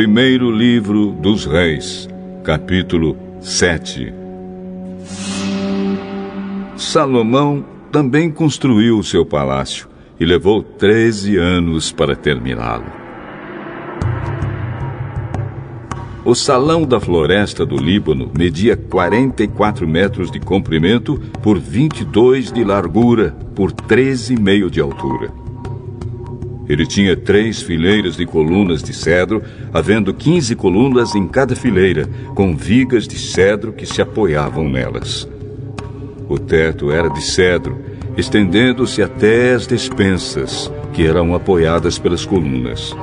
Primeiro livro dos Reis, capítulo 7. Salomão também construiu o seu palácio e levou 13 anos para terminá-lo. O salão da floresta do Líbano media 44 metros de comprimento por 22 de largura por 13,5 de altura. Ele tinha três fileiras de colunas de cedro, havendo 15 colunas em cada fileira, com vigas de cedro que se apoiavam nelas. O teto era de cedro, estendendo-se até as despensas, que eram apoiadas pelas colunas.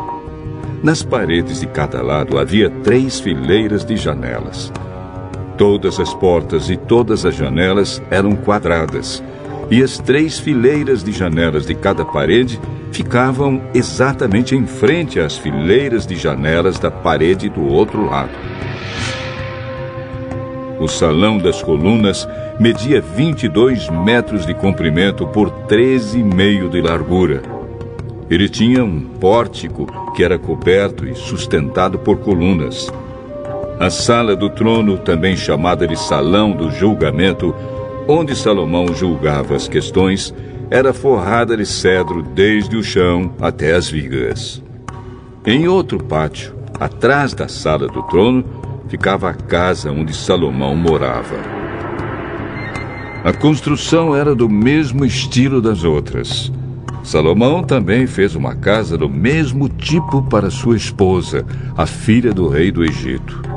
Nas paredes de cada lado havia três fileiras de janelas. Todas as portas e todas as janelas eram quadradas, e as três fileiras de janelas de cada parede ficavam exatamente em frente às fileiras de janelas da parede do outro lado. O salão das colunas media 22 metros de comprimento por 13,5 de largura. Ele tinha um pórtico que era coberto e sustentado por colunas. A sala do trono, também chamada de Salão do Julgamento, onde Salomão julgava as questões, era forrada de cedro desde o chão até as vigas. Em outro pátio, atrás da sala do trono, ficava a casa onde Salomão morava. A construção era do mesmo estilo das outras. Salomão também fez uma casa do mesmo tipo para sua esposa, a filha do rei do Egito.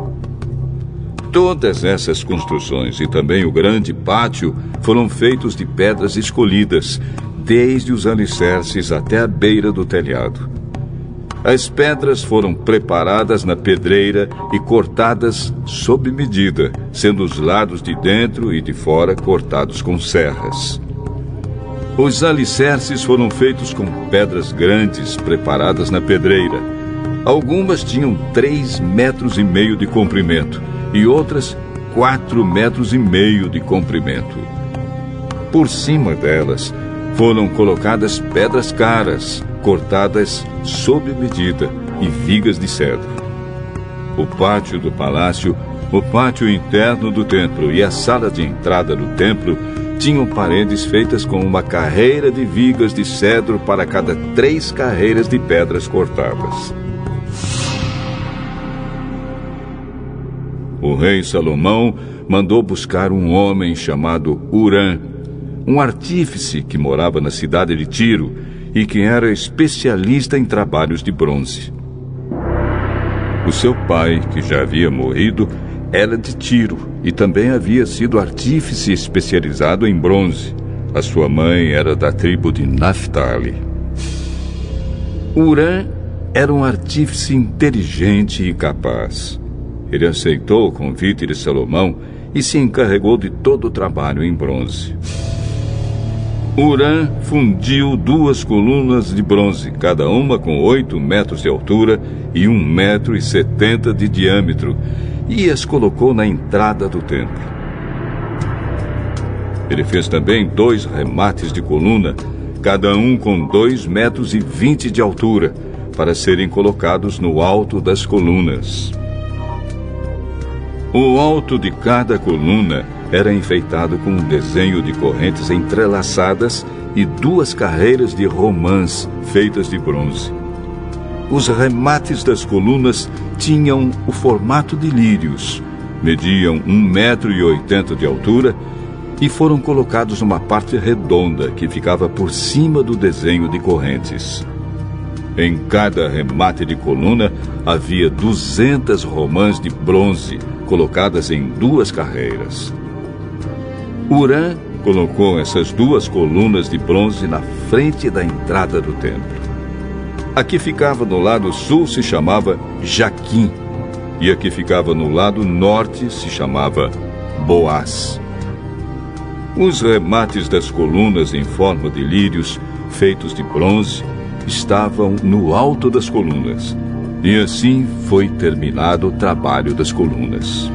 Todas essas construções e também o grande pátio foram feitos de pedras escolhidas, desde os alicerces até a beira do telhado. As pedras foram preparadas na pedreira e cortadas sob medida, sendo os lados de dentro e de fora cortados com serras. Os alicerces foram feitos com pedras grandes preparadas na pedreira. Algumas tinham três metros e meio de comprimento e outras quatro metros e meio de comprimento. Por cima delas foram colocadas pedras caras, cortadas sob medida, e vigas de cedro. O pátio do palácio, o pátio interno do templo e a sala de entrada do templo tinham paredes feitas com uma carreira de vigas de cedro para cada três carreiras de pedras cortadas. O rei Salomão mandou buscar um homem chamado Urã, um artífice que morava na cidade de Tiro e que era especialista em trabalhos de bronze. O seu pai, que já havia morrido, era de Tiro e também havia sido artífice especializado em bronze. A sua mãe era da tribo de Naphtali. Urã era um artífice inteligente e capaz. Ele aceitou o convite de Salomão e se encarregou de todo o trabalho em bronze. Urã fundiu duas colunas de bronze, cada uma com oito metros de altura e um metro e setenta de diâmetro, e as colocou na entrada do templo. Ele fez também dois remates de coluna, cada um com dois metros e vinte de altura, para serem colocados no alto das colunas. O alto de cada coluna era enfeitado com um desenho de correntes entrelaçadas e duas carreiras de romãs feitas de bronze. Os remates das colunas tinham o formato de lírios, mediam um metro e oitenta de altura e foram colocados numa parte redonda que ficava por cima do desenho de correntes. Em cada remate de coluna havia duzentas romãs de bronze colocadas em duas carreiras. Urã colocou essas duas colunas de bronze na frente da entrada do templo. A que ficava no lado sul se chamava Jaquim, e a que ficava no lado norte se chamava Boaz. Os remates das colunas em forma de lírios, feitos de bronze, estavam no alto das colunas, e assim foi terminado o trabalho das colunas.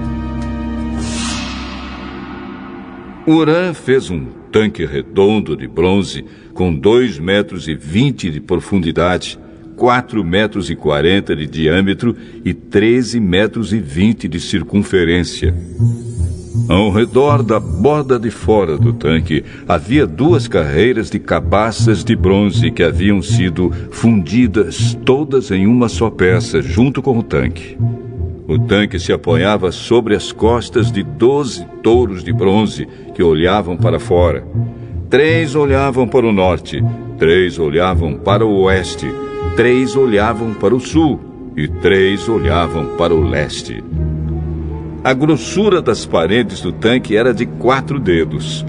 Urã fez um tanque redondo de bronze com dois metros e vinte de profundidade, 4 metros e 40 de diâmetro e 13 metros e 20 de circunferência. Ao redor da borda de fora do tanque havia duas carreiras de cabaças de bronze que haviam sido fundidas todas em uma só peça junto com o tanque. O tanque se apoiava sobre as costas de doze touros de bronze que olhavam para fora. Três olhavam para o norte, três olhavam para o oeste, três olhavam para o sul e três olhavam para o leste. A grossura das paredes do tanque era de quatro dedos.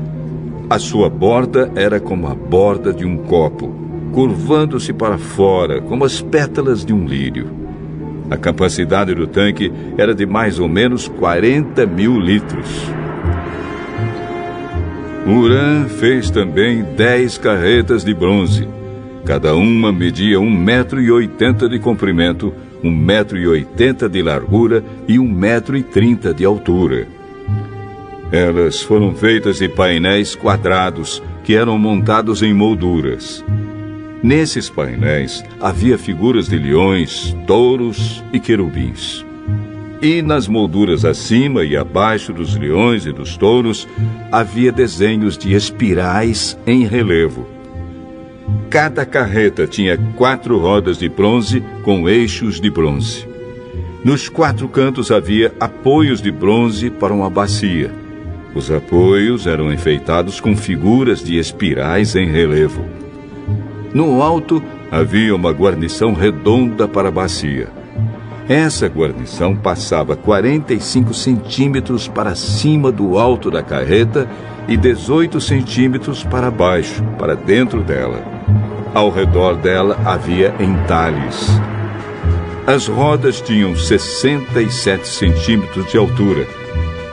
A sua borda era como a borda de um copo, curvando-se para fora como as pétalas de um lírio. A capacidade do tanque era de mais ou menos 40 mil litros. Uran fez também 10 carretas de bronze. Cada uma media 1,80 metro e oitenta de comprimento, 1,80 metro e oitenta de largura e 1,30 metro e trinta de altura. Elas foram feitas de painéis quadrados que eram montados em molduras. Nesses painéis havia figuras de leões, touros e querubins. E nas molduras acima e abaixo dos leões e dos touros havia desenhos de espirais em relevo. Cada carreta tinha quatro rodas de bronze com eixos de bronze. Nos quatro cantos havia apoios de bronze para uma bacia. Os apoios eram enfeitados com figuras de espirais em relevo. No alto havia uma guarnição redonda para a bacia. Essa guarnição passava 45 centímetros para cima do alto da carreta e 18 centímetros para baixo, para dentro dela. Ao redor dela havia entalhes. As rodas tinham 67 centímetros de altura.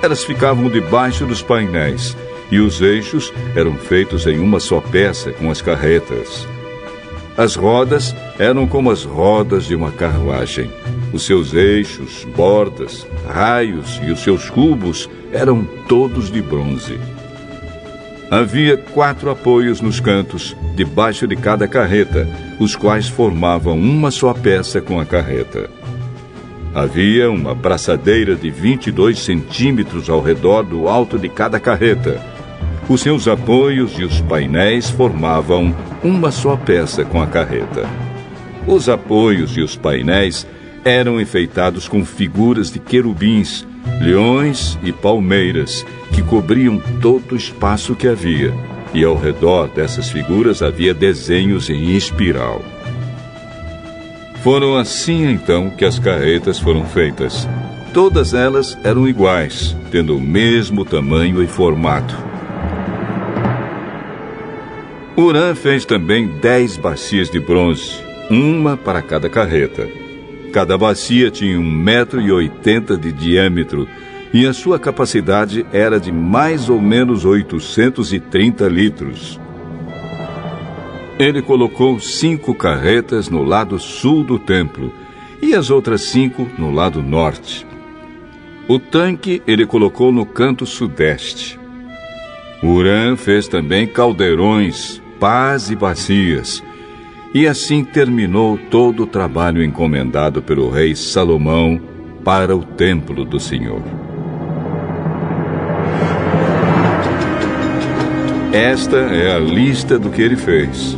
Elas ficavam debaixo dos painéis e os eixos eram feitos em uma só peça com as carretas. As rodas eram como as rodas de uma carruagem. Os seus eixos, bordas, raios e os seus cubos eram todos de bronze. Havia quatro apoios nos cantos, debaixo de cada carreta, os quais formavam uma só peça com a carreta. Havia uma braçadeira de 22 centímetros ao redor do alto de cada carreta os seus apoios e os painéis formavam uma só peça com a carreta. Os apoios e os painéis eram enfeitados com figuras de querubins, leões e palmeiras que cobriam todo o espaço que havia, e ao redor dessas figuras havia desenhos em espiral. Foram assim então que as carretas foram feitas. Todas elas eram iguais, tendo o mesmo tamanho e formato Urã fez também dez bacias de bronze, uma para cada carreta. Cada bacia tinha um metro e oitenta de diâmetro e a sua capacidade era de mais ou menos 830 litros. Ele colocou cinco carretas no lado sul do templo e as outras cinco no lado norte. O tanque ele colocou no canto sudeste. Urã fez também caldeirões pás e bacias. E assim terminou todo o trabalho encomendado pelo rei Salomão para o templo do Senhor. Esta é a lista do que ele fez: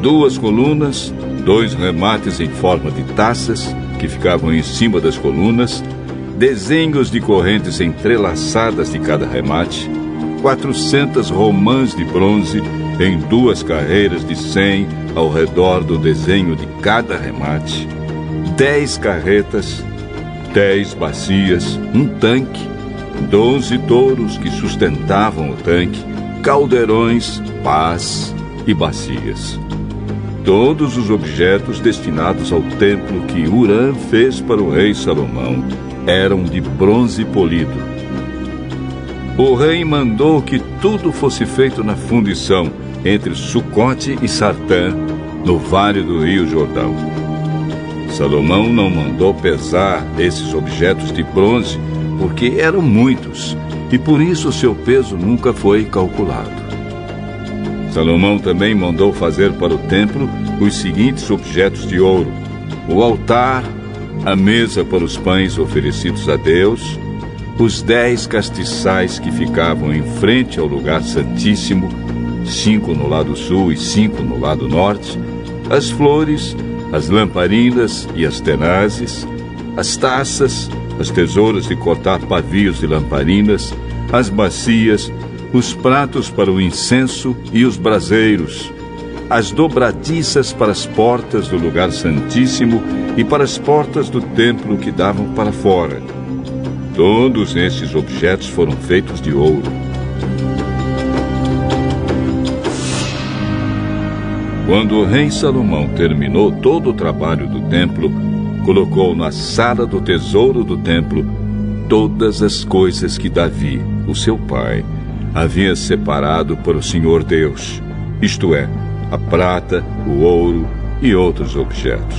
duas colunas, dois remates em forma de taças que ficavam em cima das colunas, desenhos de correntes entrelaçadas de cada remate, 400 romãs de bronze em duas carreiras de 100 ao redor do desenho de cada remate, dez carretas, dez bacias, um tanque, doze touros que sustentavam o tanque, caldeirões, pás e bacias. Todos os objetos destinados ao templo que Urã fez para o rei Salomão eram de bronze polido. O rei mandou que tudo fosse feito na fundição entre Sucote e Sartã, no vale do Rio Jordão. Salomão não mandou pesar esses objetos de bronze porque eram muitos e por isso seu peso nunca foi calculado. Salomão também mandou fazer para o templo os seguintes objetos de ouro: o altar, a mesa para os pães oferecidos a Deus, os dez castiçais que ficavam em frente ao lugar santíssimo, cinco no lado sul e cinco no lado norte, as flores, as lamparinas e as tenazes, as taças, as tesouras de cortar pavios de lamparinas, as bacias, os pratos para o incenso e os braseiros, as dobradiças para as portas do lugar santíssimo e para as portas do templo que davam para fora. Todos esses objetos foram feitos de ouro. Quando o rei Salomão terminou todo o trabalho do templo, colocou na sala do tesouro do templo todas as coisas que Davi, o seu pai, havia separado para o Senhor Deus, isto é, a prata, o ouro e outros objetos.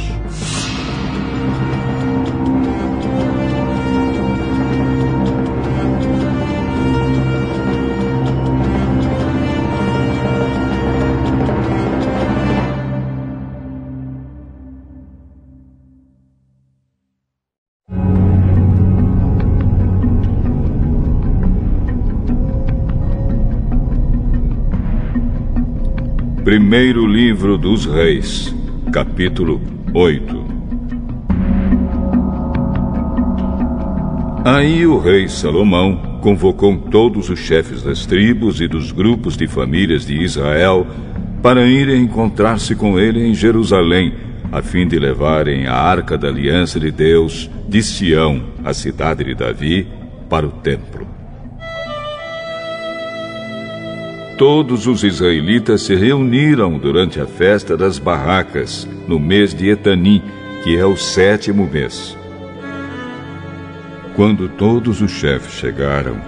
Primeiro Livro dos Reis, capítulo 8 Aí o rei Salomão convocou todos os chefes das tribos e dos grupos de famílias de Israel para irem encontrar-se com ele em Jerusalém, a fim de levarem a arca da aliança de Deus de Sião, a cidade de Davi, para o templo. Todos os israelitas se reuniram durante a festa das barracas, no mês de Etanim, que é o sétimo mês. Quando todos os chefes chegaram,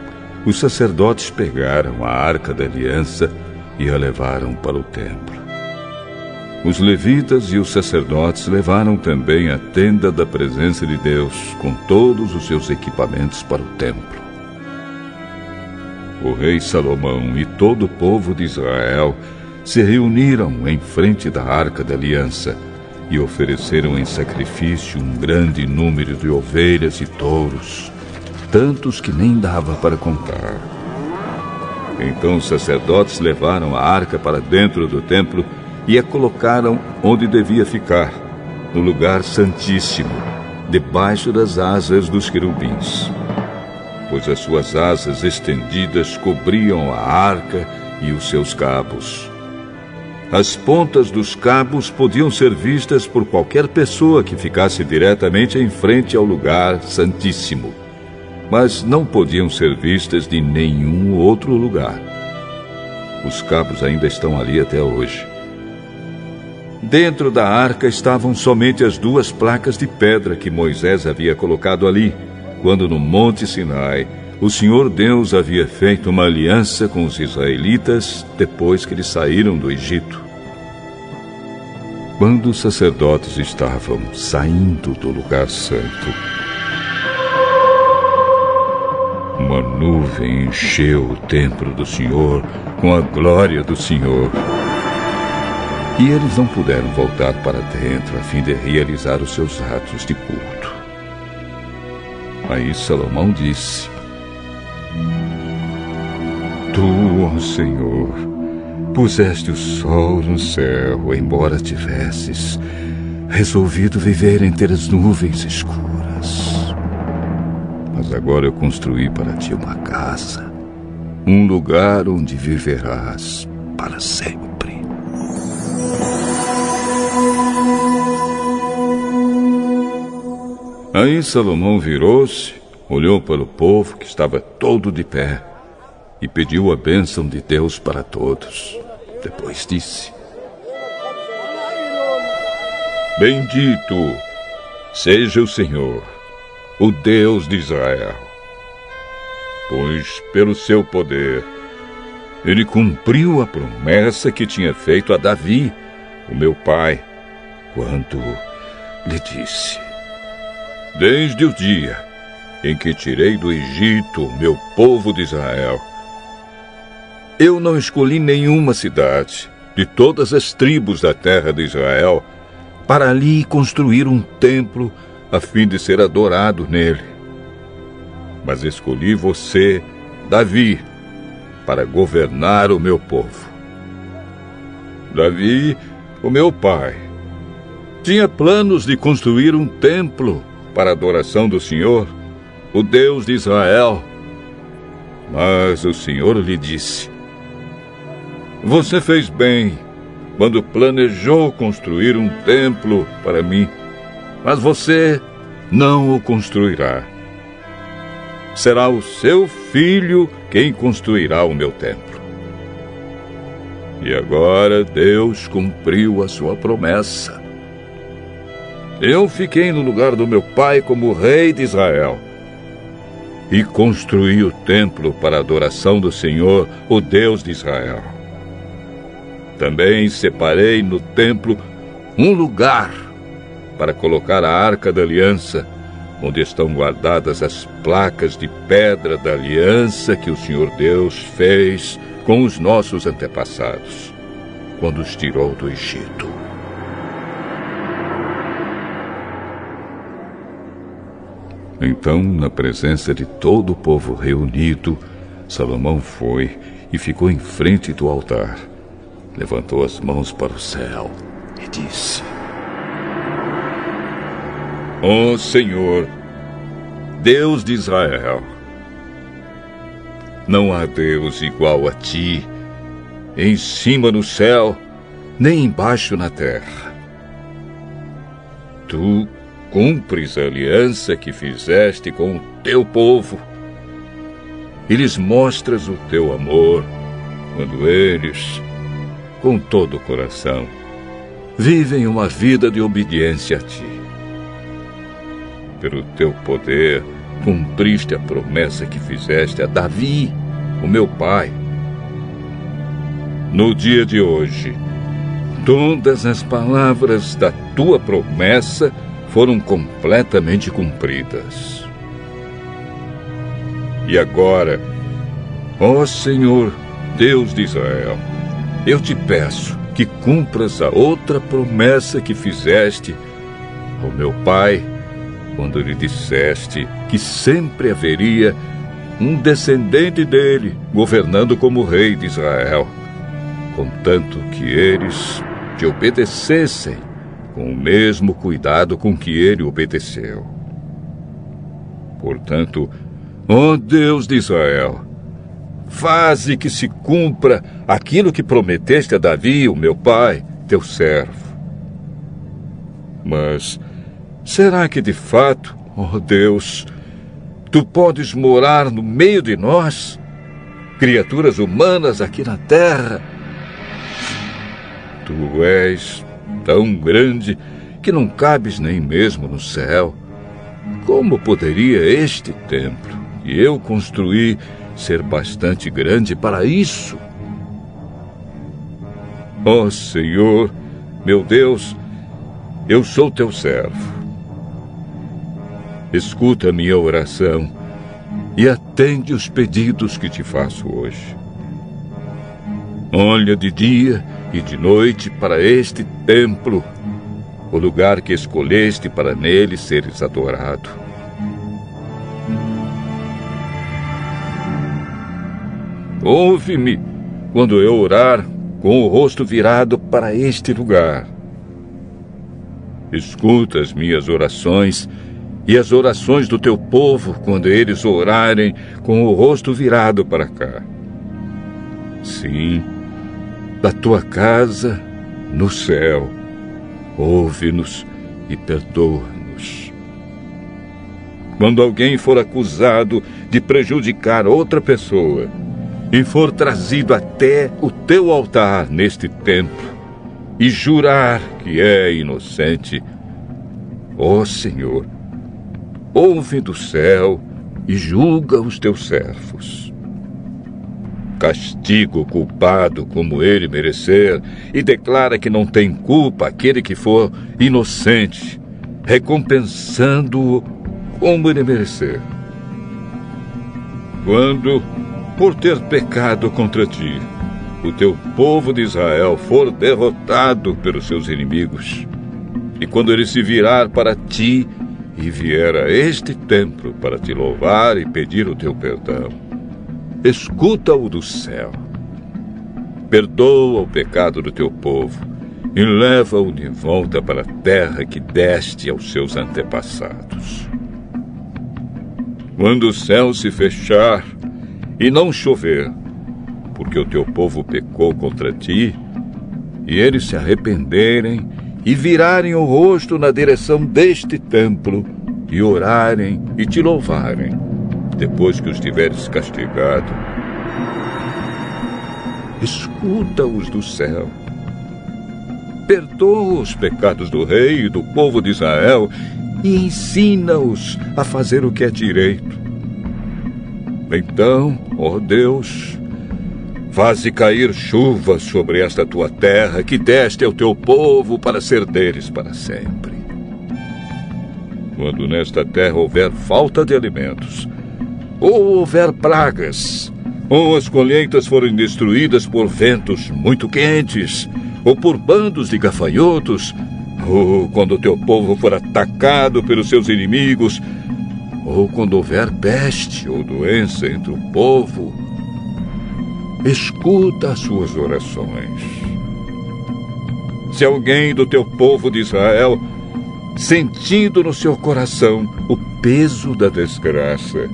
os sacerdotes pegaram a arca da aliança e a levaram para o templo. Os levitas e os sacerdotes levaram também a tenda da presença de Deus, com todos os seus equipamentos para o templo o rei Salomão e todo o povo de Israel se reuniram em frente da arca da aliança e ofereceram em sacrifício um grande número de ovelhas e touros, tantos que nem dava para contar. Então os sacerdotes levaram a arca para dentro do templo e a colocaram onde devia ficar, no lugar santíssimo, debaixo das asas dos querubins pois as suas asas estendidas cobriam a arca e os seus cabos. As pontas dos cabos podiam ser vistas por qualquer pessoa que ficasse diretamente em frente ao lugar santíssimo, mas não podiam ser vistas de nenhum outro lugar. Os cabos ainda estão ali até hoje. Dentro da arca estavam somente as duas placas de pedra que Moisés havia colocado ali quando no Monte Sinai o Senhor Deus havia feito uma aliança com os israelitas depois que eles saíram do Egito. Quando os sacerdotes estavam saindo do lugar santo, uma nuvem encheu o templo do Senhor com a glória do Senhor. E eles não puderam voltar para dentro a fim de realizar os seus atos de culto. Aí Salomão disse: Tu, ó Senhor, puseste o sol no céu, embora tivesses resolvido viver entre as nuvens escuras. Mas agora eu construí para ti uma casa, um lugar onde viverás para sempre. Aí Salomão virou-se, olhou para o povo que estava todo de pé e pediu a bênção de Deus para todos. Depois disse: Bendito seja o Senhor, o Deus de Israel, pois pelo seu poder ele cumpriu a promessa que tinha feito a Davi, o meu pai, quando lhe disse: desde o dia em que tirei do Egito meu povo de Israel. Eu não escolhi nenhuma cidade de todas as tribos da terra de Israel para ali construir um templo a fim de ser adorado nele. Mas escolhi você, Davi, para governar o meu povo. Davi, o meu pai, tinha planos de construir um templo para a adoração do Senhor, o Deus de Israel. Mas o Senhor lhe disse: Você fez bem quando planejou construir um templo para mim, mas você não o construirá. Será o seu filho quem construirá o meu templo. E agora Deus cumpriu a sua promessa. Eu fiquei no lugar do meu pai como rei de Israel e construí o templo para a adoração do Senhor, o Deus de Israel. Também separei no templo um lugar para colocar a arca da aliança, onde estão guardadas as placas de pedra da aliança que o Senhor Deus fez com os nossos antepassados, quando os tirou do Egito. Então, na presença de todo o povo reunido, Salomão foi e ficou em frente do altar. Levantou as mãos para o céu e disse: Ó oh, Senhor, Deus de Israel, não há Deus igual a ti, em cima no céu, nem embaixo na terra. Tu cumpres a aliança que fizeste com o teu povo e lhes mostras o teu amor quando eles, com todo o coração, vivem uma vida de obediência a ti. Pelo teu poder, cumpriste a promessa que fizeste a Davi, o meu pai. No dia de hoje, todas as palavras da tua promessa foram completamente cumpridas. E agora, ó Senhor, Deus de Israel, eu te peço que cumpras a outra promessa que fizeste ao meu pai, quando lhe disseste que sempre haveria um descendente dele governando como rei de Israel, contanto que eles te obedecessem com o mesmo cuidado com que ele obedeceu. Portanto, ó Deus de Israel, faze que se cumpra aquilo que prometeste a Davi, o meu pai, teu servo. Mas será que de fato, ó Deus, tu podes morar no meio de nós, criaturas humanas aqui na terra? Tu és tão grande que não cabes nem mesmo no céu. Como poderia este templo que eu construí ser bastante grande para isso? Ó oh, Senhor, meu Deus, eu sou teu servo. Escuta minha oração e atende os pedidos que te faço hoje. Olha de dia e de noite para este templo, o lugar que escolheste para nele seres adorado. Ouve-me quando eu orar com o rosto virado para este lugar. Escuta as minhas orações e as orações do teu povo quando eles orarem com o rosto virado para cá. Sim, da tua casa no céu. Ouve-nos e perdoa-nos. Quando alguém for acusado de prejudicar outra pessoa e for trazido até o teu altar neste templo e jurar que é inocente, ó Senhor, ouve do céu e julga os teus servos castiga o culpado como ele merecer e declara que não tem culpa aquele que for inocente, recompensando-o como ele merecer. Quando, por ter pecado contra ti, o teu povo de Israel for derrotado pelos seus inimigos, e quando ele se virar para ti e vier a este templo para te louvar e pedir o teu perdão, escuta-o do céu. Perdoa o pecado do teu povo e leva-o de volta para a terra que deste aos seus antepassados. Quando o céu se fechar e não chover, porque o teu povo pecou contra ti, e eles se arrependerem e virarem o rosto na direção deste templo, e orarem e te louvarem, depois que os tiveres castigado, escuta-os do céu. Perdoa os pecados do rei e do povo de Israel e ensina-os a fazer o que é direito. Então, ó Deus, faze cair chuva sobre esta tua terra que deste ao teu povo para ser deles para sempre. Quando nesta terra houver falta de alimentos, ou houver pragas, ou as colheitas forem destruídas por ventos muito quentes, ou por bandos de gafanhotos, ou quando o teu povo for atacado pelos seus inimigos, ou quando houver peste ou doença entre o povo, escuta as suas orações. Se alguém do teu povo de Israel, sentindo no seu coração o peso da desgraça,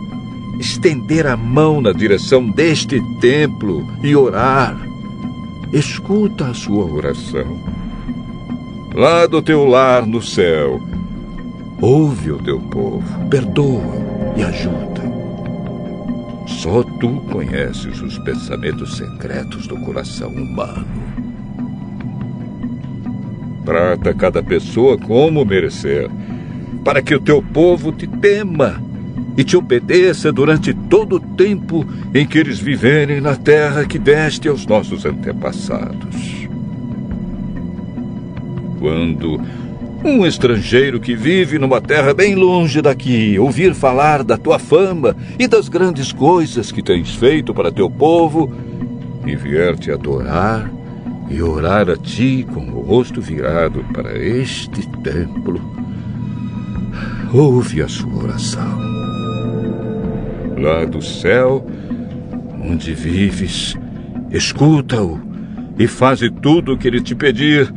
estender a mão na direção deste templo e orar. Escuta a sua oração. Lá do teu lar no céu, ouve o teu povo, perdoa e ajuda. Só tu conheces os pensamentos secretos do coração humano. Trata cada pessoa como merecer, para que o teu povo te tema e te obedeça durante todo o tempo em que eles viverem na terra que deste aos nossos antepassados. Quando um estrangeiro que vive numa terra bem longe daqui ouvir falar da tua fama e das grandes coisas que tens feito para teu povo e vier te adorar e orar a ti com o rosto virado para este templo, ouve a sua oração lá do céu, onde vives, escuta-o e faze tudo o que ele te pedir,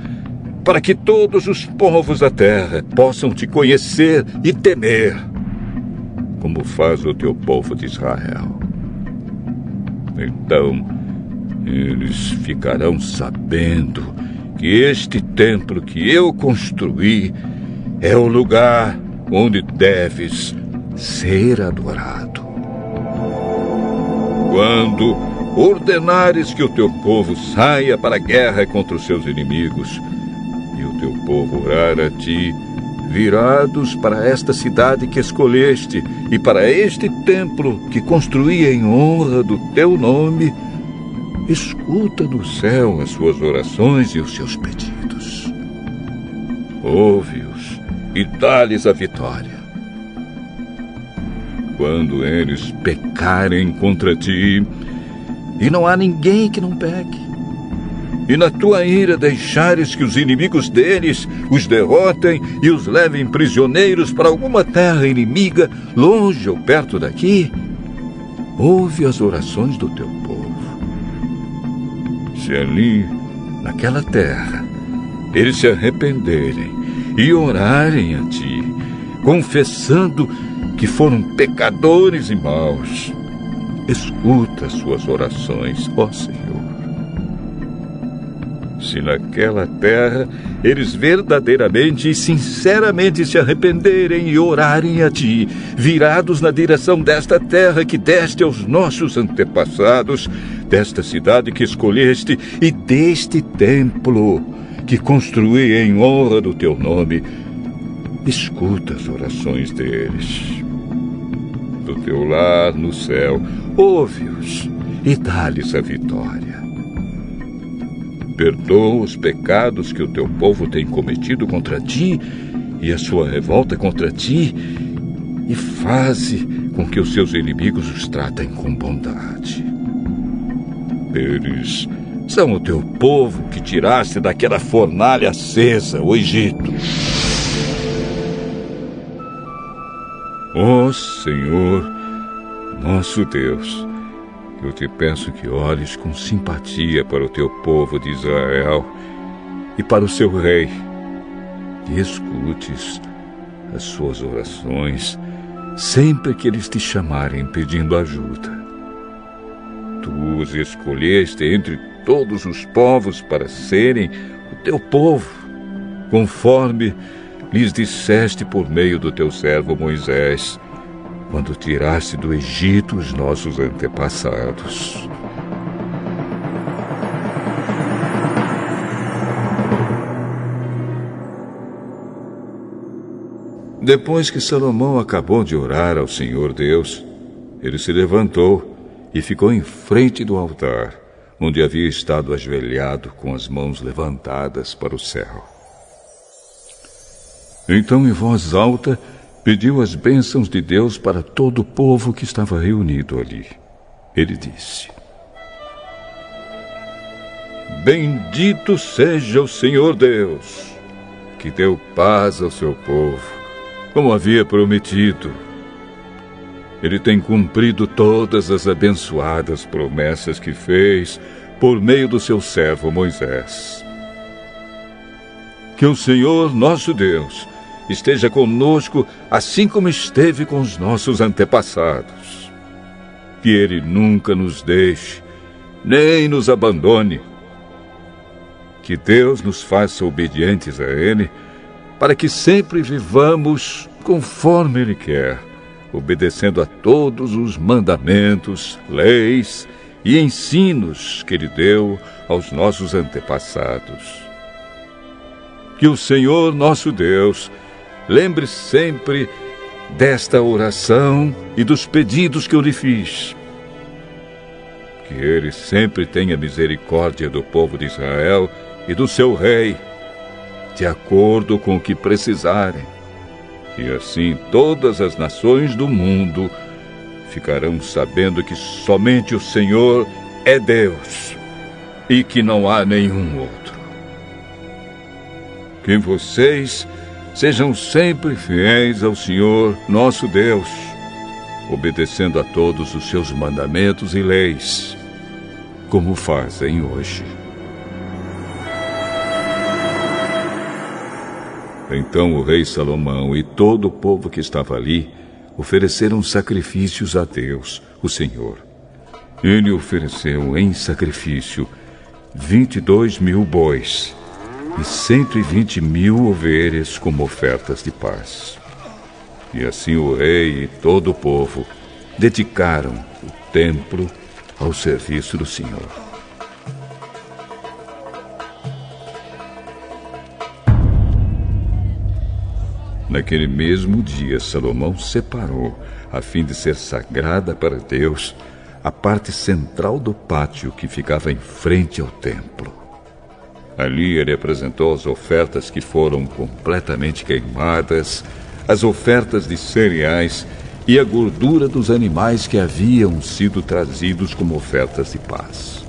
para que todos os povos da terra possam te conhecer e temer, como faz o teu povo de Israel. Então, eles ficarão sabendo que este templo que eu construí é o lugar onde deves ser adorado quando ordenares que o teu povo saia para a guerra contra os seus inimigos, e o teu povo orar a ti, virados para esta cidade que escolheste e para este templo que construí em honra do teu nome, escuta do céu as suas orações e os seus pedidos. Ouve-os e dá-lhes a vitória quando eles pecarem contra ti, e não há ninguém que não peque. E na tua ira deixares que os inimigos deles os derrotem e os levem prisioneiros para alguma terra inimiga, longe ou perto daqui, ouve as orações do teu povo. Se ali, naquela terra, eles se arrependerem e orarem a ti, confessando que foram pecadores e maus. Escuta suas orações, ó Senhor. Se naquela terra eles verdadeiramente e sinceramente se arrependerem e orarem a Ti, virados na direção desta terra que deste aos nossos antepassados, desta cidade que escolheste e deste templo que construí em honra do Teu nome, escuta as orações deles do teu lar no céu, ouve-os e dá-lhes a vitória. Perdoa os pecados que o teu povo tem cometido contra ti e a sua revolta contra ti, e faze com que os seus inimigos os tratem com bondade. Eles são o teu povo que tiraste daquela fornalha acesa, o Egito. Ó oh, Senhor, nosso Deus, eu te peço que olhes com simpatia para o teu povo de Israel e para o seu rei, e escutes as suas orações sempre que eles te chamarem pedindo ajuda. Tu os escolheste entre todos os povos para serem o teu povo, conforme lhes disseste por meio do teu servo Moisés quando tiraste do Egito os nossos antepassados. Depois que Salomão acabou de orar ao Senhor Deus, ele se levantou e ficou em frente do altar, onde havia estado ajoelhado com as mãos levantadas para o céu. Então, em voz alta, pediu as bênçãos de Deus para todo o povo que estava reunido ali. Ele disse: Bendito seja o Senhor Deus, que deu paz ao seu povo, como havia prometido. Ele tem cumprido todas as abençoadas promessas que fez por meio do seu servo Moisés. Que o Senhor nosso Deus esteja conosco, assim como esteve com os nossos antepassados. Que Ele nunca nos deixe, nem nos abandone. Que Deus nos faça obedientes a Ele, para que sempre vivamos conforme Ele quer, obedecendo a todos os mandamentos, leis e ensinos que Ele deu aos nossos antepassados. Que o Senhor nosso Deus Lembre sempre desta oração e dos pedidos que eu lhe fiz. Que ele sempre tenha misericórdia do povo de Israel e do seu rei, de acordo com o que precisarem. E assim todas as nações do mundo ficarão sabendo que somente o Senhor é Deus e que não há nenhum outro. Que vocês Sejam sempre fiéis ao Senhor, nosso Deus, obedecendo a todos os seus mandamentos e leis, como fazem hoje. Então o rei Salomão e todo o povo que estava ali ofereceram sacrifícios a Deus, o Senhor. Ele ofereceu em sacrifício vinte e dois mil bois e 120 mil ovelhas como ofertas de paz. E assim o rei e todo o povo dedicaram o templo ao serviço do Senhor. Naquele mesmo dia, Salomão separou, a fim de ser sagrada para Deus, a parte central do pátio que ficava em frente ao templo. Ali ele apresentou as ofertas que foram completamente queimadas, as ofertas de cereais e a gordura dos animais que haviam sido trazidos como ofertas de paz.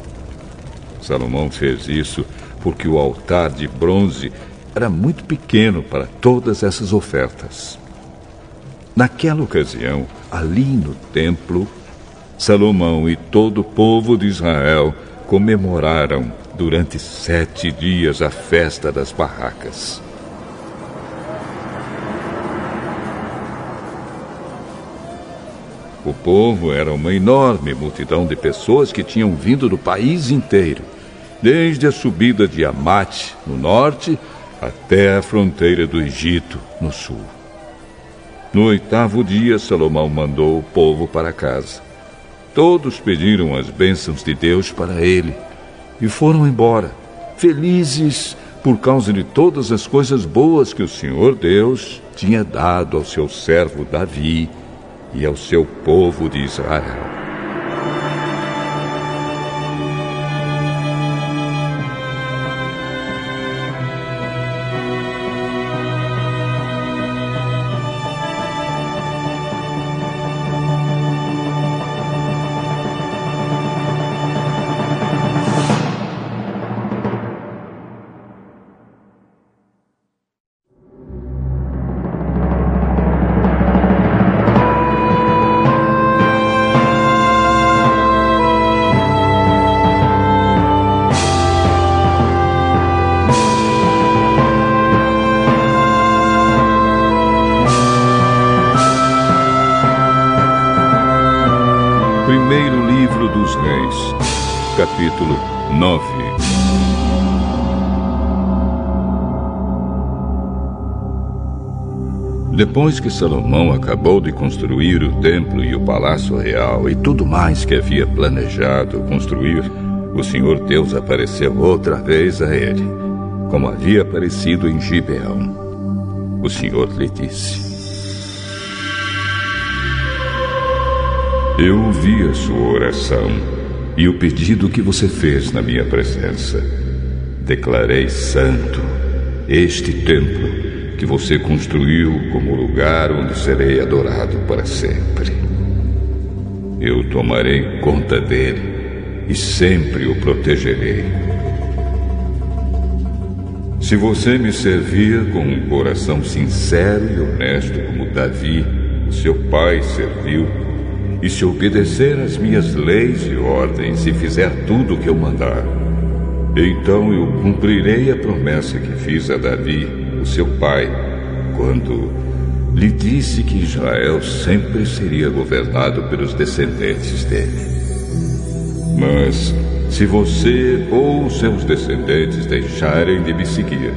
Salomão fez isso porque o altar de bronze era muito pequeno para todas essas ofertas. Naquela ocasião, ali no templo, Salomão e todo o povo de Israel comemoraram durante sete dias a festa das barracas. O povo era uma enorme multidão de pessoas que tinham vindo do país inteiro, desde a subida de Amate, no norte, até a fronteira do Egito, no sul. No oitavo dia, Salomão mandou o povo para casa. Todos pediram as bênçãos de Deus para ele e foram embora, felizes por causa de todas as coisas boas que o Senhor Deus tinha dado ao seu servo Davi e ao seu povo de Israel. Depois que Salomão acabou de construir o templo e o palácio real e tudo mais que havia planejado construir, o Senhor Deus apareceu outra vez a ele, como havia aparecido em Gibeão. O Senhor lhe disse: Eu ouvi a sua oração e o pedido que você fez na minha presença. Declarei santo este templo que você construiu como lugar onde serei adorado para sempre. Eu tomarei conta dele e sempre o protegerei. Se você me servir com um coração sincero e honesto como Davi, seu pai, serviu, e se obedecer às minhas leis e ordens e fizer tudo o que eu mandar, então eu cumprirei a promessa que fiz a Davi, o seu pai, quando lhe disse que Israel sempre seria governado pelos descendentes dele. Mas se você ou seus descendentes deixarem de me seguir,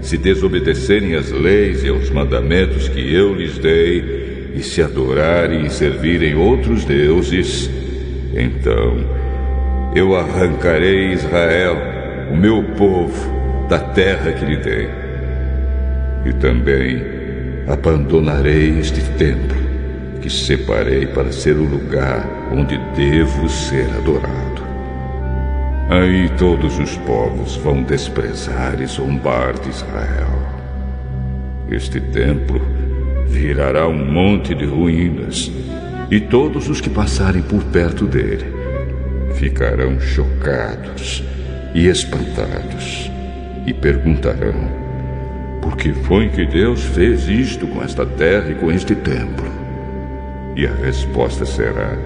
se desobedecerem às leis e aos mandamentos que eu lhes dei, e se adorarem e servirem outros deuses, então eu arrancarei Israel, o meu povo, da terra que lhe dei. E também abandonarei este templo que separei para ser o lugar onde devo ser adorado. Aí todos os povos vão desprezar e zombar de Israel. Este templo virará um monte de ruínas, e todos os que passarem por perto dele ficarão chocados e espantados e perguntarão: por que foi que Deus fez isto com esta terra e com este templo? E a resposta será: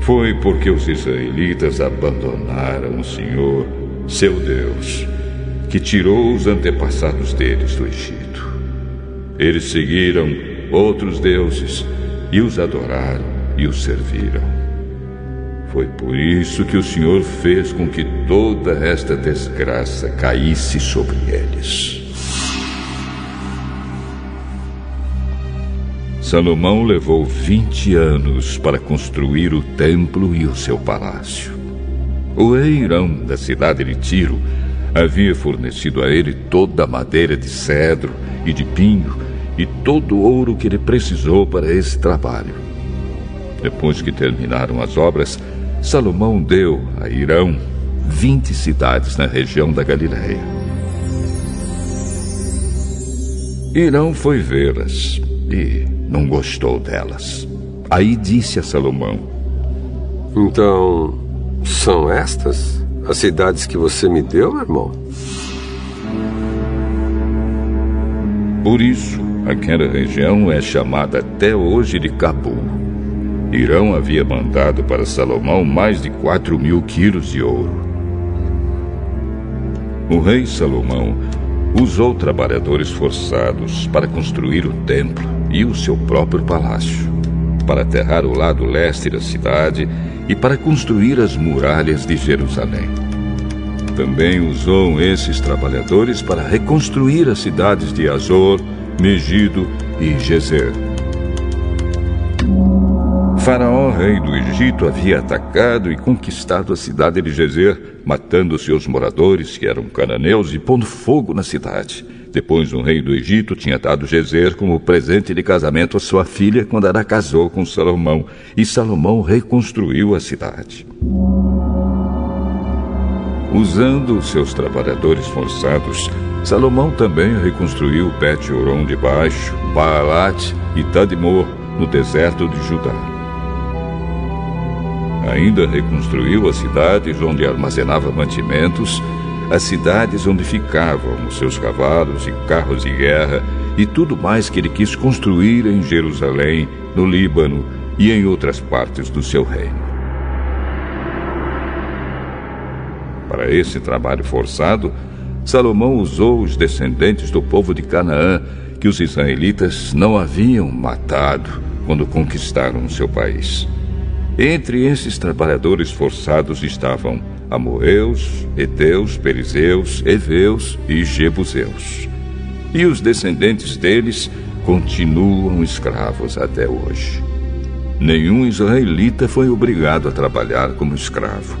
foi porque os israelitas abandonaram o Senhor, seu Deus, que tirou os antepassados deles do Egito. Eles seguiram outros deuses e os adoraram e os serviram. Foi por isso que o Senhor fez com que toda esta desgraça caísse sobre eles. Salomão levou 20 anos para construir o templo e o seu palácio. O rei Irão, da cidade de Tiro, havia fornecido a ele toda a madeira de cedro e de pinho e todo o ouro que ele precisou para esse trabalho. Depois que terminaram as obras, Salomão deu a Irão 20 cidades na região da Galiléia. Irão foi vê-las e não gostou delas. Aí disse a Salomão: Então, são estas as cidades que você me deu, meu irmão? Por isso, Aquela região é chamada até hoje de Cabul. Irão havia mandado para Salomão mais de 4 mil quilos de ouro. O rei Salomão usou trabalhadores forçados para construir o templo e o seu próprio palácio, para aterrar o lado leste da cidade e para construir as muralhas de Jerusalém. Também usou esses trabalhadores para reconstruir as cidades de Azor, Megido e Gezer. Faraó, rei do Egito, havia atacado e conquistado a cidade de Gezer, matando seus moradores, que eram cananeus, e pondo fogo na cidade. Depois, o rei do Egito tinha dado Gezer como presente de casamento a sua filha quando ela casou com Salomão, e Salomão reconstruiu a cidade. Usando seus trabalhadores forçados, Salomão também reconstruiu Bet-Horon de Baixo, Baalat e Tadmor, no deserto de Judá. Ainda reconstruiu as cidades onde armazenava mantimentos, as cidades onde ficavam os seus cavalos e carros de guerra e tudo mais que ele quis construir em Jerusalém, no Líbano e em outras partes do seu reino. Para esse trabalho forçado, Salomão usou os descendentes do povo de Canaã, que os israelitas não haviam matado quando conquistaram seu país. Entre esses trabalhadores forçados estavam amorreus, heteus, perizeus, heveus e jebuseus. E os descendentes deles continuam escravos até hoje. Nenhum israelita foi obrigado a trabalhar como escravo.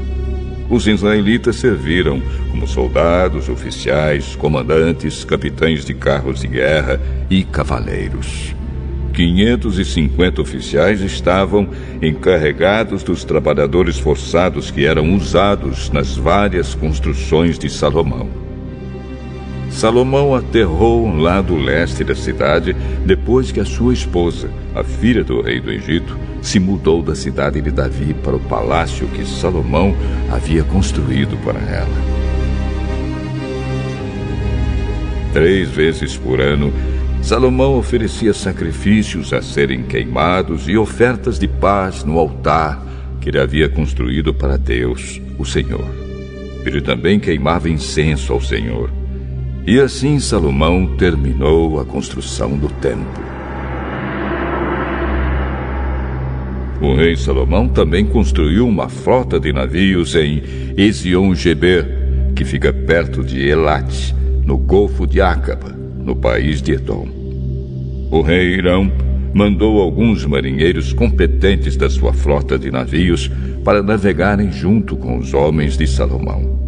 Os israelitas serviram como soldados, oficiais, comandantes, capitães de carros de guerra e cavaleiros. 550 oficiais estavam encarregados dos trabalhadores forçados que eram usados nas várias construções de Salomão. Salomão aterrou um lado leste da cidade depois que a sua esposa, a filha do rei do Egito, se mudou da cidade de Davi para o palácio que Salomão havia construído para ela. Três vezes por ano, Salomão oferecia sacrifícios a serem queimados e ofertas de paz no altar que ele havia construído para Deus, o Senhor. Ele também queimava incenso ao Senhor. E assim Salomão terminou a construção do templo. O rei Salomão também construiu uma frota de navios em Ezion-Geber, que fica perto de Elat, no Golfo de Acaba no país de Edom. O rei Irão mandou alguns marinheiros competentes da sua frota de navios para navegarem junto com os homens de Salomão.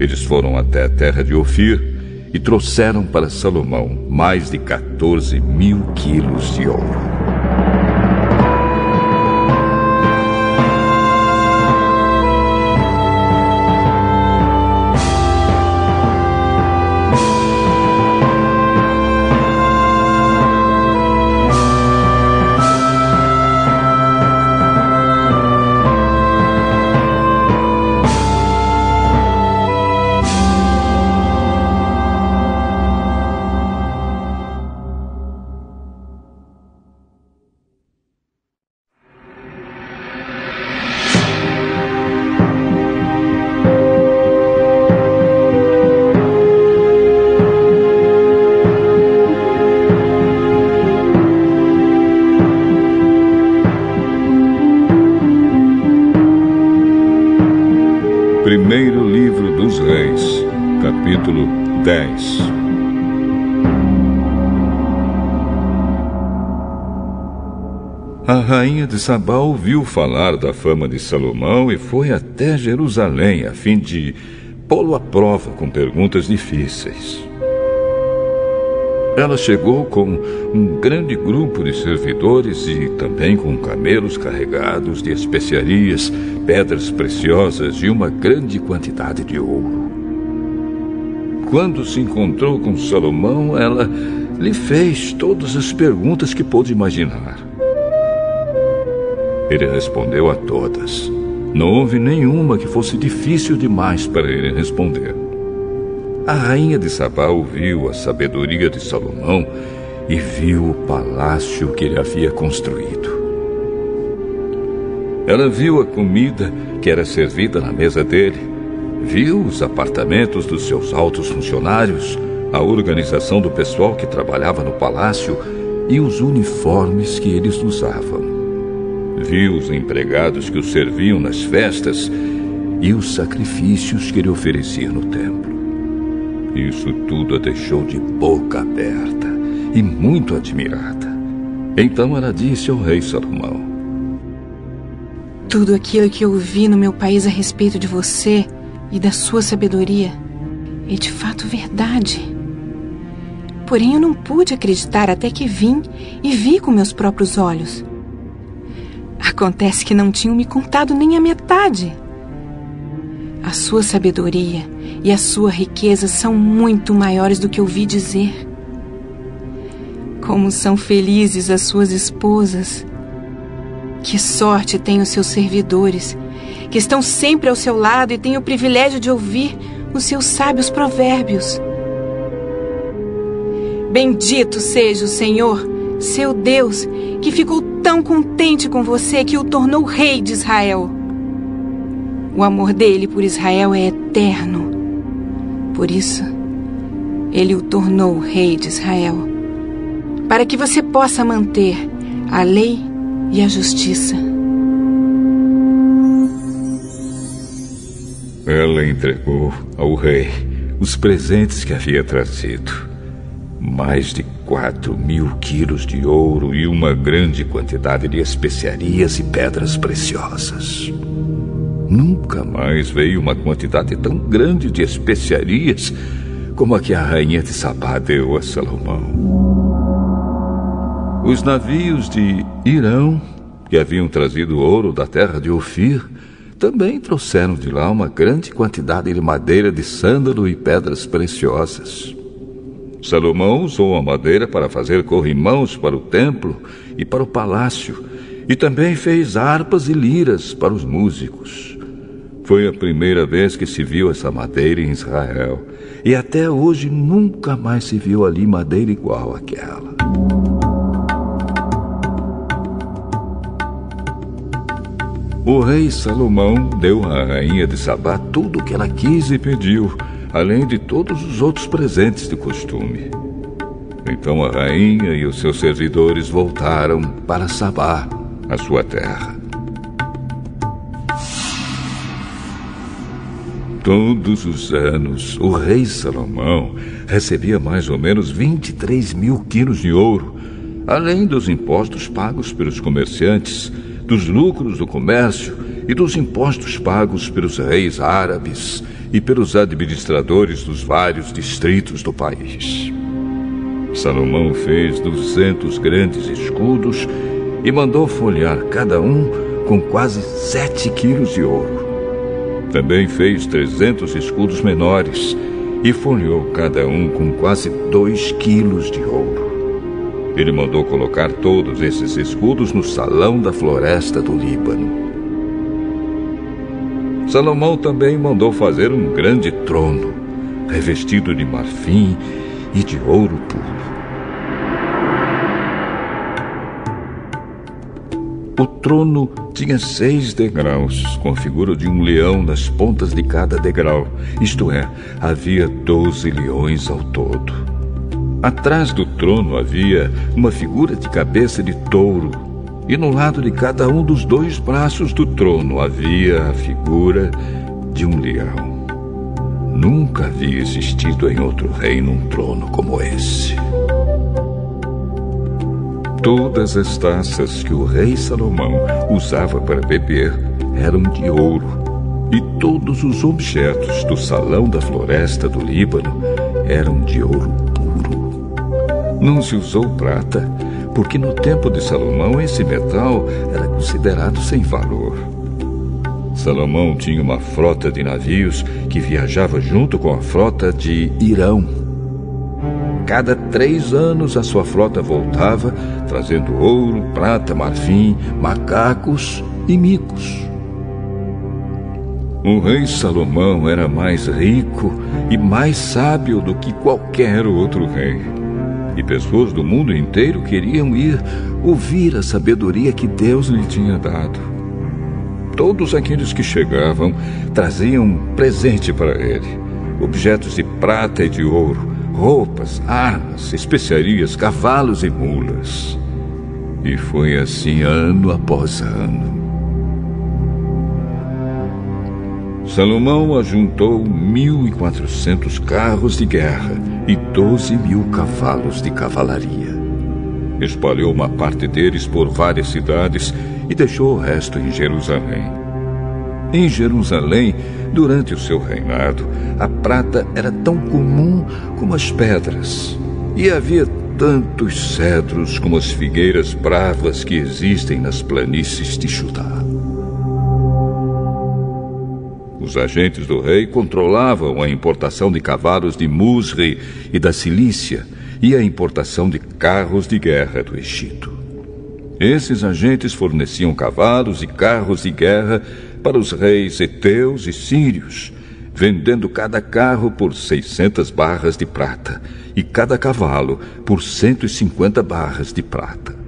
Eles foram até a terra de Ofir e trouxeram para Salomão mais de 14 mil quilos de ouro. Rainha de Sabá ouviu falar da fama de Salomão e foi até Jerusalém a fim de pô-lo à prova com perguntas difíceis. Ela chegou com um grande grupo de servidores e também com camelos carregados de especiarias, pedras preciosas e uma grande quantidade de ouro. Quando se encontrou com Salomão, ela lhe fez todas as perguntas que pôde imaginar. Ele respondeu a todas. Não houve nenhuma que fosse difícil demais para ele responder. A rainha de Sabá ouviu a sabedoria de Salomão e viu o palácio que ele havia construído. Ela viu a comida que era servida na mesa dele, viu os apartamentos dos seus altos funcionários, a organização do pessoal que trabalhava no palácio e os uniformes que eles usavam viu os empregados que o serviam nas festas e os sacrifícios que ele oferecia no templo. Isso tudo a deixou de boca aberta e muito admirada. Então ela disse ao rei Salomão: Tudo aquilo que eu vi no meu país a respeito de você e da sua sabedoria é de fato verdade. Porém, eu não pude acreditar até que vim e vi com meus próprios olhos. Acontece que não tinham me contado nem a metade. A sua sabedoria e a sua riqueza são muito maiores do que ouvi dizer. Como são felizes as suas esposas. Que sorte têm os seus servidores, que estão sempre ao seu lado e têm o privilégio de ouvir os seus sábios provérbios. Bendito seja o Senhor, seu Deus, que ficou tão contente com você que o tornou rei de Israel. O amor dele por Israel é eterno. Por isso, ele o tornou rei de Israel. Para que você possa manter a lei e a justiça. Ela entregou ao rei os presentes que havia trazido mais de quatro mil quilos de ouro e uma grande quantidade de especiarias e pedras preciosas. Nunca mais veio uma quantidade tão grande de especiarias como a que a rainha de Sabá deu a Salomão. Os navios de Irão, que haviam trazido ouro da terra de Ofir, também trouxeram de lá uma grande quantidade de madeira de sândalo e pedras preciosas. Salomão usou a madeira para fazer corrimãos para o templo e para o palácio, e também fez harpas e liras para os músicos. Foi a primeira vez que se viu essa madeira em Israel, e até hoje nunca mais se viu ali madeira igual àquela. O rei Salomão deu à rainha de Sabá tudo o que ela quis e pediu, além de todos os outros presentes de costume. Então a rainha e os seus servidores voltaram para Sabá, a sua terra. Todos os anos, o rei Salomão recebia mais ou menos 23 mil quilos de ouro, além dos impostos pagos pelos comerciantes dos lucros do comércio e dos impostos pagos pelos reis árabes e pelos administradores dos vários distritos do país. Salomão fez duzentos grandes escudos e mandou folhear cada um com quase sete quilos de ouro. Também fez trezentos escudos menores e folheou cada um com quase dois quilos de ouro. Ele mandou colocar todos esses escudos no salão da floresta do Líbano. Salomão também mandou fazer um grande trono, revestido de marfim e de ouro puro. O trono tinha seis degraus, com a figura de um leão nas pontas de cada degrau, isto é, havia doze leões ao todo. Atrás do trono havia uma figura de cabeça de touro, e no lado de cada um dos dois braços do trono havia a figura de um leão. Nunca havia existido em outro reino um trono como esse. Todas as taças que o rei Salomão usava para beber eram de ouro, e todos os objetos do salão da floresta do Líbano eram de ouro não se usou prata, porque no tempo de Salomão esse metal era considerado sem valor. Salomão tinha uma frota de navios que viajava junto com a frota de Irão. Cada três anos a sua frota voltava, trazendo ouro, prata, marfim, macacos e micos. O rei Salomão era mais rico e mais sábio do que qualquer outro rei e pessoas do mundo inteiro queriam ir ouvir a sabedoria que Deus lhe tinha dado. Todos aqueles que chegavam traziam presente para ele: objetos de prata e de ouro, roupas, armas, especiarias, cavalos e mulas. E foi assim ano após ano. Salomão ajuntou 1.400 carros de guerra e 12 mil cavalos de cavalaria. Espalhou uma parte deles por várias cidades e deixou o resto em Jerusalém. Em Jerusalém, durante o seu reinado, a prata era tão comum como as pedras, e havia tantos cedros como as figueiras bravas que existem nas planícies de Judá. Os agentes do rei controlavam a importação de cavalos de Musri e da Cilícia e a importação de carros de guerra do Egito. Esses agentes forneciam cavalos e carros de guerra para os reis heteus e sírios, vendendo cada carro por 600 barras de prata e cada cavalo por 150 barras de prata.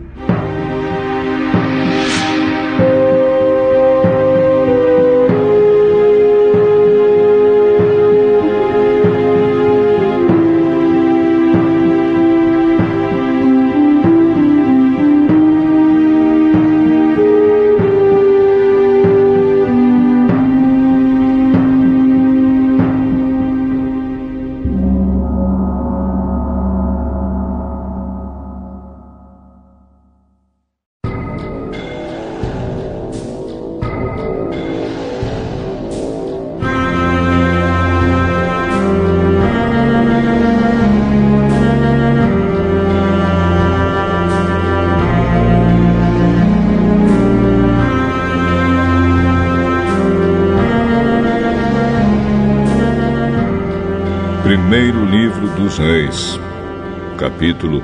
Capítulo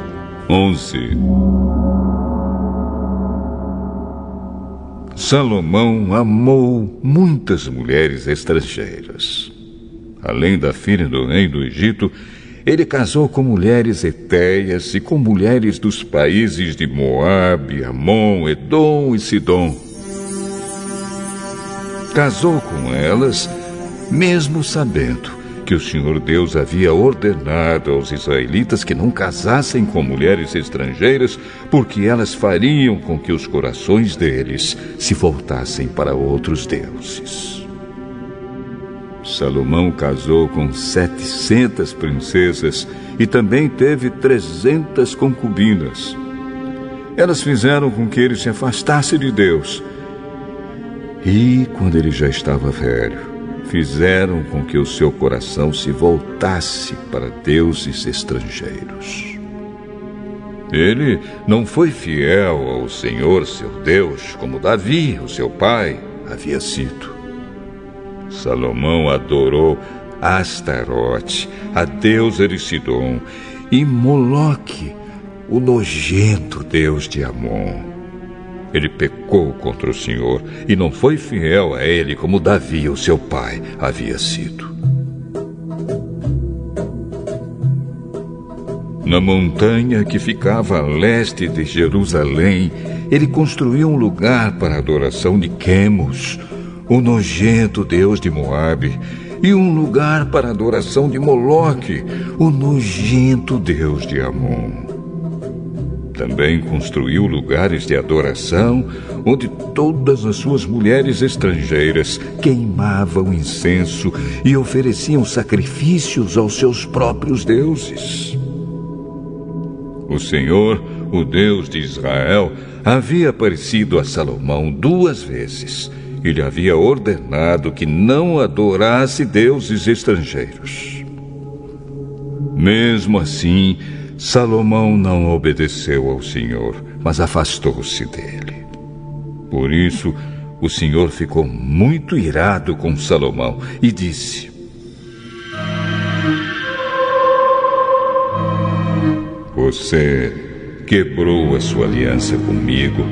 11. Salomão amou muitas mulheres estrangeiras. Além da filha do rei do Egito, ele casou com mulheres etéias e com mulheres dos países de Moabe, Amon, Edom e Sidom. Casou com elas, mesmo sabendo que o Senhor Deus havia ordenado aos israelitas que não casassem com mulheres estrangeiras, porque elas fariam com que os corações deles se voltassem para outros deuses. Salomão casou com setecentas princesas e também teve trezentas concubinas. Elas fizeram com que ele se afastasse de Deus. E, quando ele já estava velho, fizeram com que o seu coração se voltasse para deuses estrangeiros. Ele não foi fiel ao Senhor seu Deus, como Davi, o seu pai, havia sido. Salomão adorou Astarote, a deusa de Sidom, e Moloque, o nojento deus de Amon. Ele pecou contra o Senhor e não foi fiel a ele como Davi, o seu pai, havia sido. Na montanha que ficava a leste de Jerusalém, ele construiu um lugar para a adoração de Quemos, o nojento deus de Moabe, e um lugar para a adoração de Moloque, o nojento deus de Amon. Também construiu lugares de adoração onde todas as suas mulheres estrangeiras queimavam incenso e ofereciam sacrifícios aos seus próprios deuses. O Senhor, o Deus de Israel, havia aparecido a Salomão duas vezes e lhe havia ordenado que não adorasse deuses estrangeiros. Mesmo assim, Salomão não obedeceu ao Senhor, mas afastou-se dele. Por isso, o Senhor ficou muito irado com Salomão e disse: Você quebrou a sua aliança comigo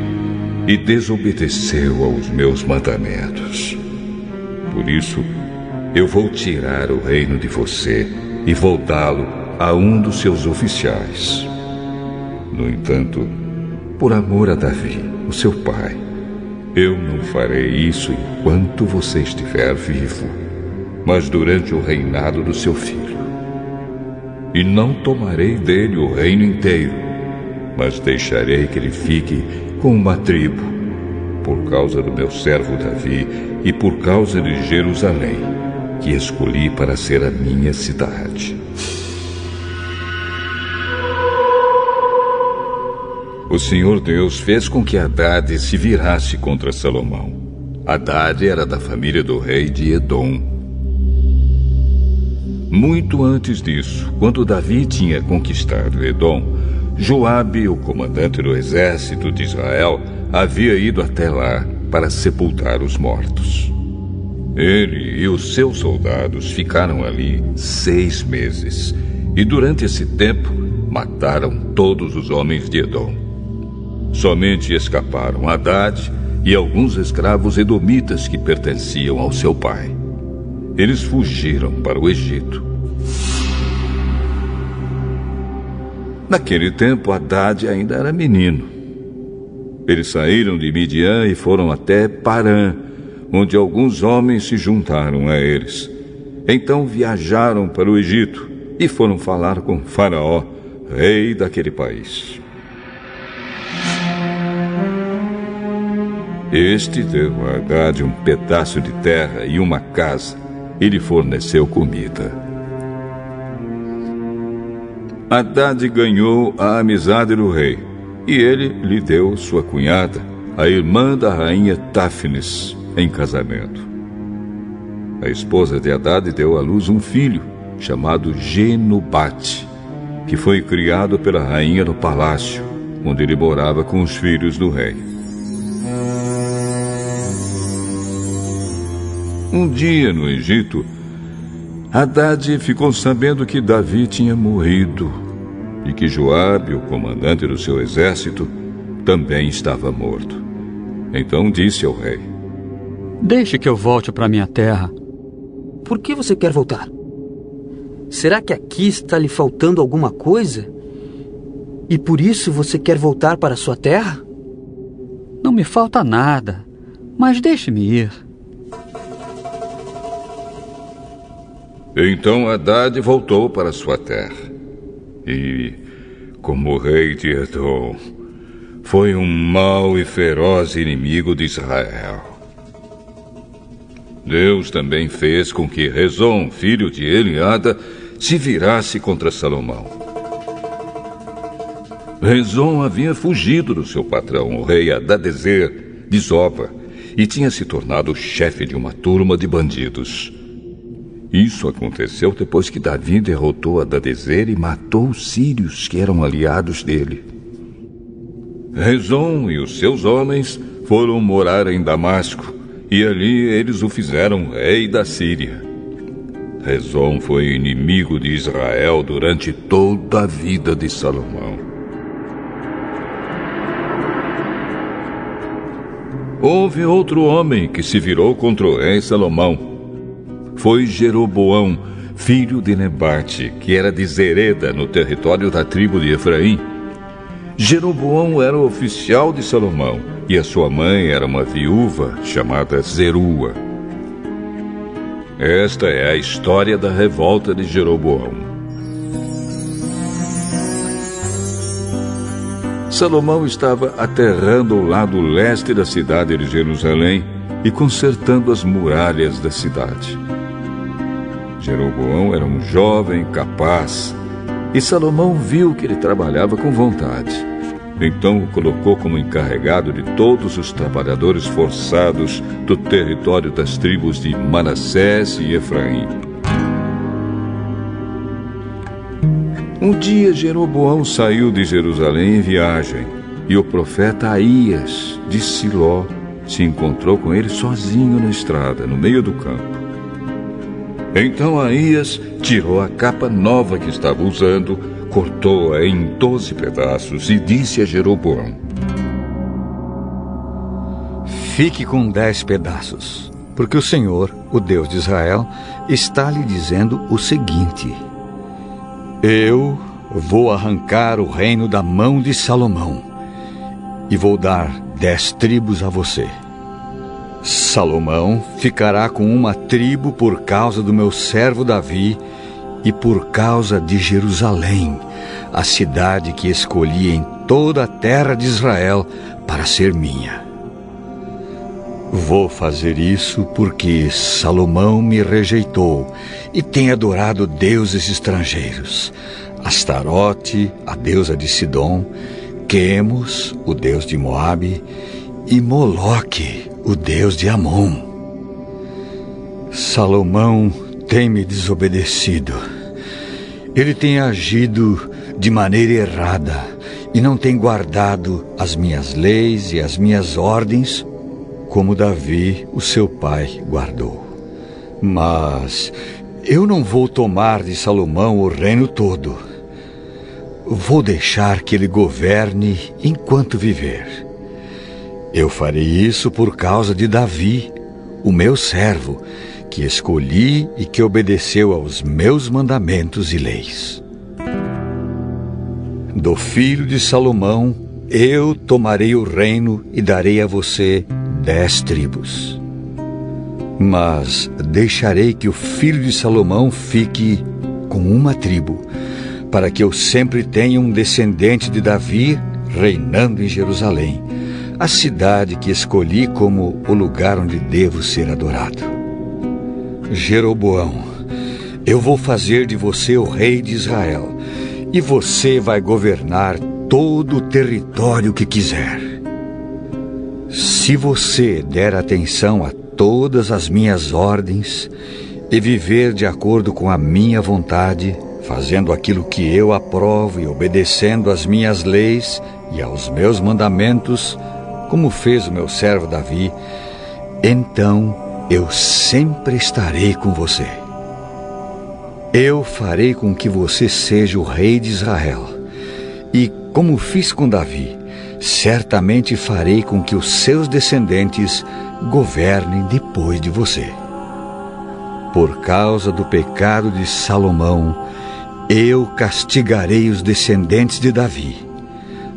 e desobedeceu aos meus mandamentos. Por isso, eu vou tirar o reino de você e vou dá-lo a um dos seus oficiais. No entanto, por amor a Davi, o seu pai, eu não farei isso enquanto você estiver vivo, mas durante o reinado do seu filho. E não tomarei dele o reino inteiro, mas deixarei que ele fique com uma tribo, por causa do meu servo Davi e por causa de Jerusalém, que escolhi para ser a minha cidade. O Senhor Deus fez com que Haddad se virasse contra Salomão. Haddad era da família do rei de Edom. Muito antes disso, quando Davi tinha conquistado Edom, Joabe, o comandante do exército de Israel, havia ido até lá para sepultar os mortos. Ele e os seus soldados ficaram ali seis meses e, durante esse tempo, mataram todos os homens de Edom. Somente escaparam Haddad e alguns escravos edomitas que pertenciam ao seu pai. Eles fugiram para o Egito. Naquele tempo, Haddad ainda era menino. Eles saíram de Midian e foram até Parã, onde alguns homens se juntaram a eles. Então viajaram para o Egito e foram falar com Faraó, rei daquele país. Este deu a Haddad um pedaço de terra e uma casa e lhe forneceu comida. Haddad ganhou a amizade do rei e ele lhe deu sua cunhada, a irmã da rainha Táfnis, em casamento. A esposa de Haddad deu à luz um filho chamado Genubate, que foi criado pela rainha no palácio, onde ele morava com os filhos do rei. Um dia no Egito, Haddad ficou sabendo que Davi tinha morrido e que Joabe, o comandante do seu exército, também estava morto. Então disse ao rei: Deixe que eu volte para minha terra. Por que você quer voltar? Será que aqui está lhe faltando alguma coisa? E por isso você quer voltar para sua terra? Não me falta nada, mas deixe-me ir. Então Haddad voltou para sua terra. E, como rei de Edom, foi um mau e feroz inimigo de Israel. Deus também fez com que Rezon, filho de Eliada, se virasse contra Salomão. Rezon havia fugido do seu patrão, o rei Adadezer, de Zoba, e tinha se tornado chefe de uma turma de bandidos. Isso aconteceu depois que Davi derrotou Adadezer e matou os sírios que eram aliados dele. Rezon e os seus homens foram morar em Damasco, e ali eles o fizeram rei da Síria. Rezon foi inimigo de Israel durante toda a vida de Salomão. Houve outro homem que se virou contra o rei Salomão foi Jeroboão, filho de Nebate, que era de Zereda, no território da tribo de Efraim. Jeroboão era oficial de Salomão e a sua mãe era uma viúva chamada Zerua. Esta é a história da revolta de Jeroboão. Salomão estava aterrando o lado leste da cidade de Jerusalém e consertando as muralhas da cidade. Jeroboão era um jovem capaz e Salomão viu que ele trabalhava com vontade. Então o colocou como encarregado de todos os trabalhadores forçados do território das tribos de Manassés e Efraim. Um dia Jeroboão saiu de Jerusalém em viagem e o profeta Aías, de Siló, se encontrou com ele sozinho na estrada, no meio do campo. Então Aías tirou a capa nova que estava usando, cortou-a em doze pedaços e disse a Jeroboão: Fique com dez pedaços, porque o Senhor, o Deus de Israel, está lhe dizendo o seguinte: Eu vou arrancar o reino da mão de Salomão e vou dar dez tribos a você. Salomão ficará com uma tribo por causa do meu servo Davi e por causa de Jerusalém, a cidade que escolhi em toda a terra de Israel para ser minha. Vou fazer isso porque Salomão me rejeitou e tem adorado deuses estrangeiros. Astarote, a deusa de Sidom, Quemos, o deus de Moabe, e Moloque, o Deus de Amon. Salomão tem me desobedecido. Ele tem agido de maneira errada e não tem guardado as minhas leis e as minhas ordens como Davi, o seu pai, guardou. Mas eu não vou tomar de Salomão o reino todo. Vou deixar que ele governe enquanto viver. Eu farei isso por causa de Davi, o meu servo, que escolhi e que obedeceu aos meus mandamentos e leis. Do filho de Salomão, eu tomarei o reino e darei a você dez tribos. Mas deixarei que o filho de Salomão fique com uma tribo, para que eu sempre tenha um descendente de Davi reinando em Jerusalém a cidade que escolhi como o lugar onde devo ser adorado. Jeroboão, eu vou fazer de você o rei de Israel, e você vai governar todo o território que quiser. Se você der atenção a todas as minhas ordens e viver de acordo com a minha vontade, fazendo aquilo que eu aprovo e obedecendo às minhas leis e aos meus mandamentos, como fez o meu servo Davi, então eu sempre estarei com você. Eu farei com que você seja o rei de Israel. E como fiz com Davi, certamente farei com que os seus descendentes governem depois de você. Por causa do pecado de Salomão, eu castigarei os descendentes de Davi,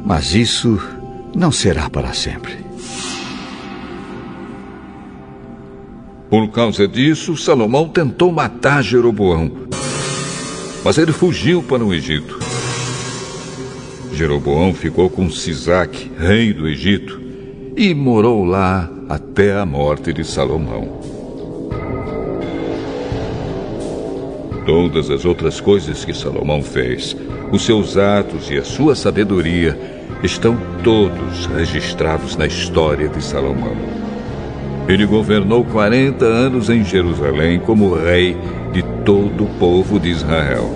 mas isso não será para sempre. Por causa disso, Salomão tentou matar Jeroboão, mas ele fugiu para o Egito. Jeroboão ficou com Sisaque, rei do Egito, e morou lá até a morte de Salomão. Todas as outras coisas que Salomão fez, os seus atos e a sua sabedoria, estão todos registrados na história de Salomão. Ele governou 40 anos em Jerusalém como rei de todo o povo de Israel.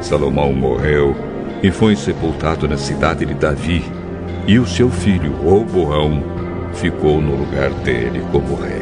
Salomão morreu e foi sepultado na cidade de Davi, e o seu filho Roboão ficou no lugar dele como rei.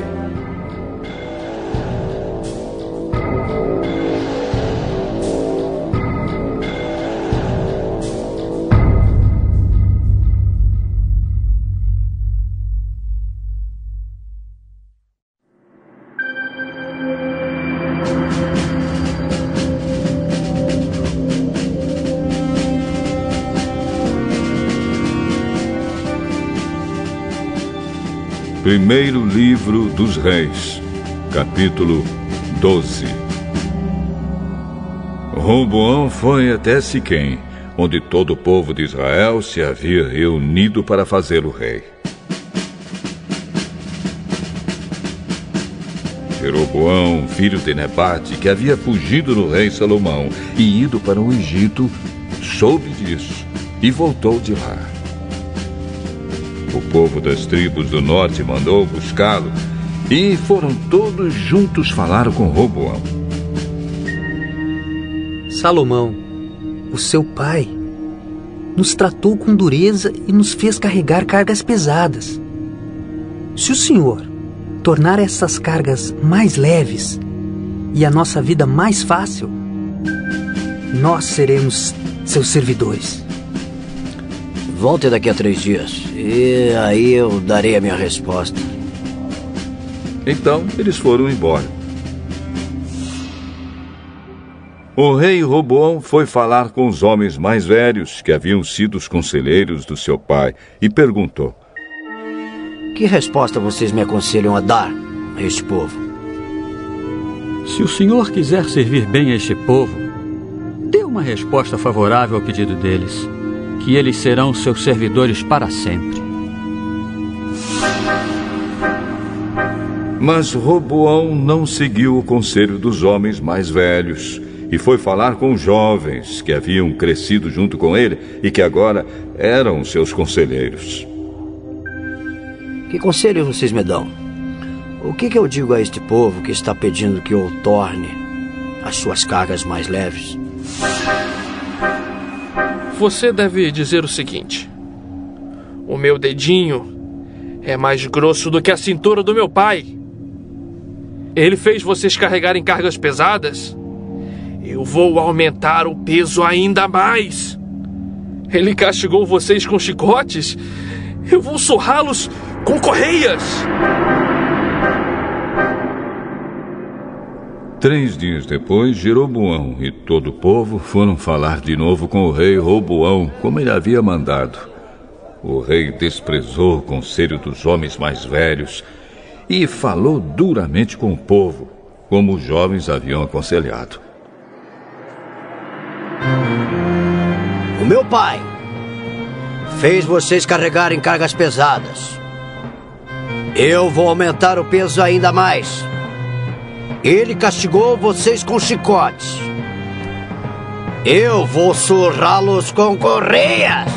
Livro dos Reis, capítulo 12 Roboão foi até Siquém, onde todo o povo de Israel se havia reunido para fazê-lo rei. Jeroboão, filho de Nebate, que havia fugido do rei Salomão e ido para o Egito, soube disso e voltou de lá. Povo das tribos do norte mandou buscá-lo e foram todos juntos falar com Roboão. Salomão, o seu pai, nos tratou com dureza e nos fez carregar cargas pesadas. Se o senhor tornar essas cargas mais leves e a nossa vida mais fácil, nós seremos seus servidores. Volte daqui a três dias e aí eu darei a minha resposta. Então eles foram embora. O rei Roboão foi falar com os homens mais velhos, que haviam sido os conselheiros do seu pai, e perguntou: Que resposta vocês me aconselham a dar a este povo? Se o senhor quiser servir bem a este povo, dê uma resposta favorável ao pedido deles que eles serão seus servidores para sempre. Mas Roboão não seguiu o conselho dos homens mais velhos e foi falar com os jovens que haviam crescido junto com ele e que agora eram seus conselheiros. Que conselho vocês me dão? O que, que eu digo a este povo que está pedindo que eu torne as suas cargas mais leves? Você deve dizer o seguinte: O meu dedinho é mais grosso do que a cintura do meu pai. Ele fez vocês carregarem cargas pesadas. Eu vou aumentar o peso ainda mais. Ele castigou vocês com chicotes. Eu vou surrá-los com correias. Três dias depois, Jeroboão e todo o povo foram falar de novo com o rei Roboão, como ele havia mandado. O rei desprezou o conselho dos homens mais velhos e falou duramente com o povo, como os jovens haviam aconselhado. O meu pai fez vocês carregarem cargas pesadas. Eu vou aumentar o peso ainda mais. Ele castigou vocês com chicotes. Eu vou surrá-los com correias.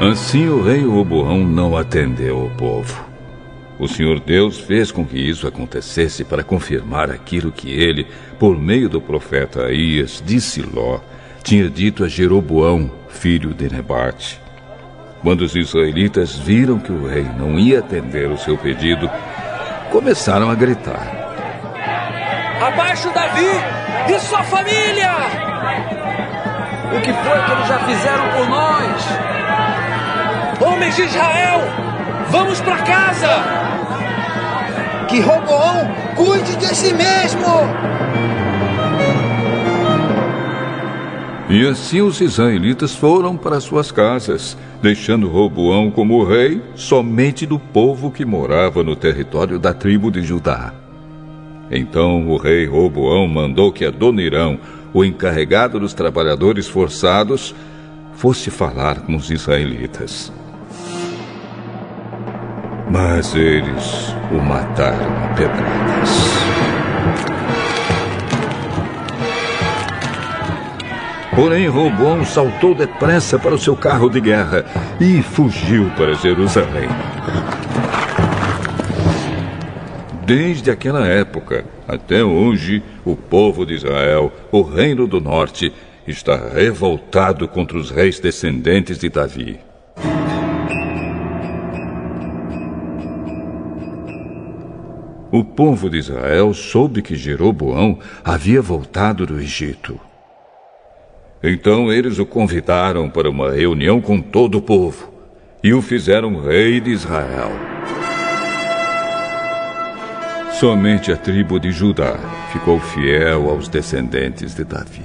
Assim o rei Roboão não atendeu o povo. O Senhor Deus fez com que isso acontecesse para confirmar aquilo que ele, por meio do profeta Aías de Siló, tinha dito a Jeroboão, filho de Nebate. Quando os israelitas viram que o rei não ia atender o seu pedido, começaram a gritar: Abaixo Davi e sua família! O que foi que eles já fizeram por nós? Homens de Israel, vamos para casa! Que Roboão cuide de si mesmo! E assim os israelitas foram para suas casas, deixando Roboão como rei somente do povo que morava no território da tribo de Judá. Então o rei Roboão mandou que Adonirão, o encarregado dos trabalhadores forçados, fosse falar com os israelitas. Mas eles o mataram a pedradas. Porém, Roboão saltou depressa para o seu carro de guerra e fugiu para Jerusalém. Desde aquela época até hoje, o povo de Israel, o reino do norte, está revoltado contra os reis descendentes de Davi. O povo de Israel soube que Jeroboão havia voltado do Egito. Então eles o convidaram para uma reunião com todo o povo e o fizeram rei de Israel. Somente a tribo de Judá ficou fiel aos descendentes de Davi.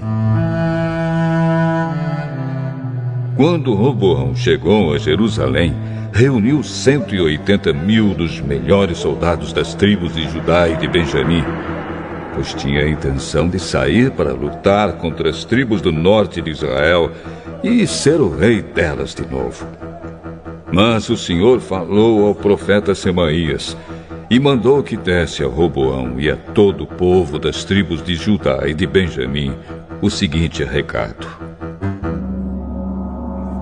Quando Roboão chegou a Jerusalém, reuniu 180 mil dos melhores soldados das tribos de Judá e de Benjamim, pois tinha a intenção de sair para lutar contra as tribos do norte de Israel e ser o rei delas de novo. Mas o Senhor falou ao profeta Semaías e mandou que desse a Roboão e a todo o povo das tribos de Judá e de Benjamim o seguinte recado: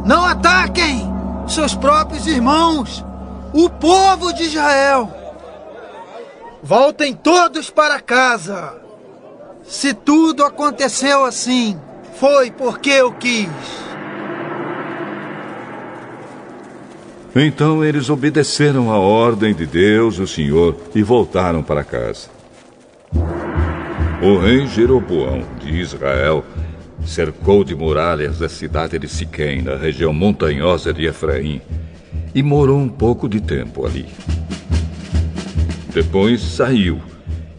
Não ataquem seus próprios irmãos, o povo de Israel. Voltem todos para casa. Se tudo aconteceu assim, foi porque eu quis. Então eles obedeceram a ordem de Deus, o Senhor, e voltaram para casa. O rei Jeroboão de Israel cercou de muralhas a cidade de Siquém, na região montanhosa de Efraim, e morou um pouco de tempo ali. Depois saiu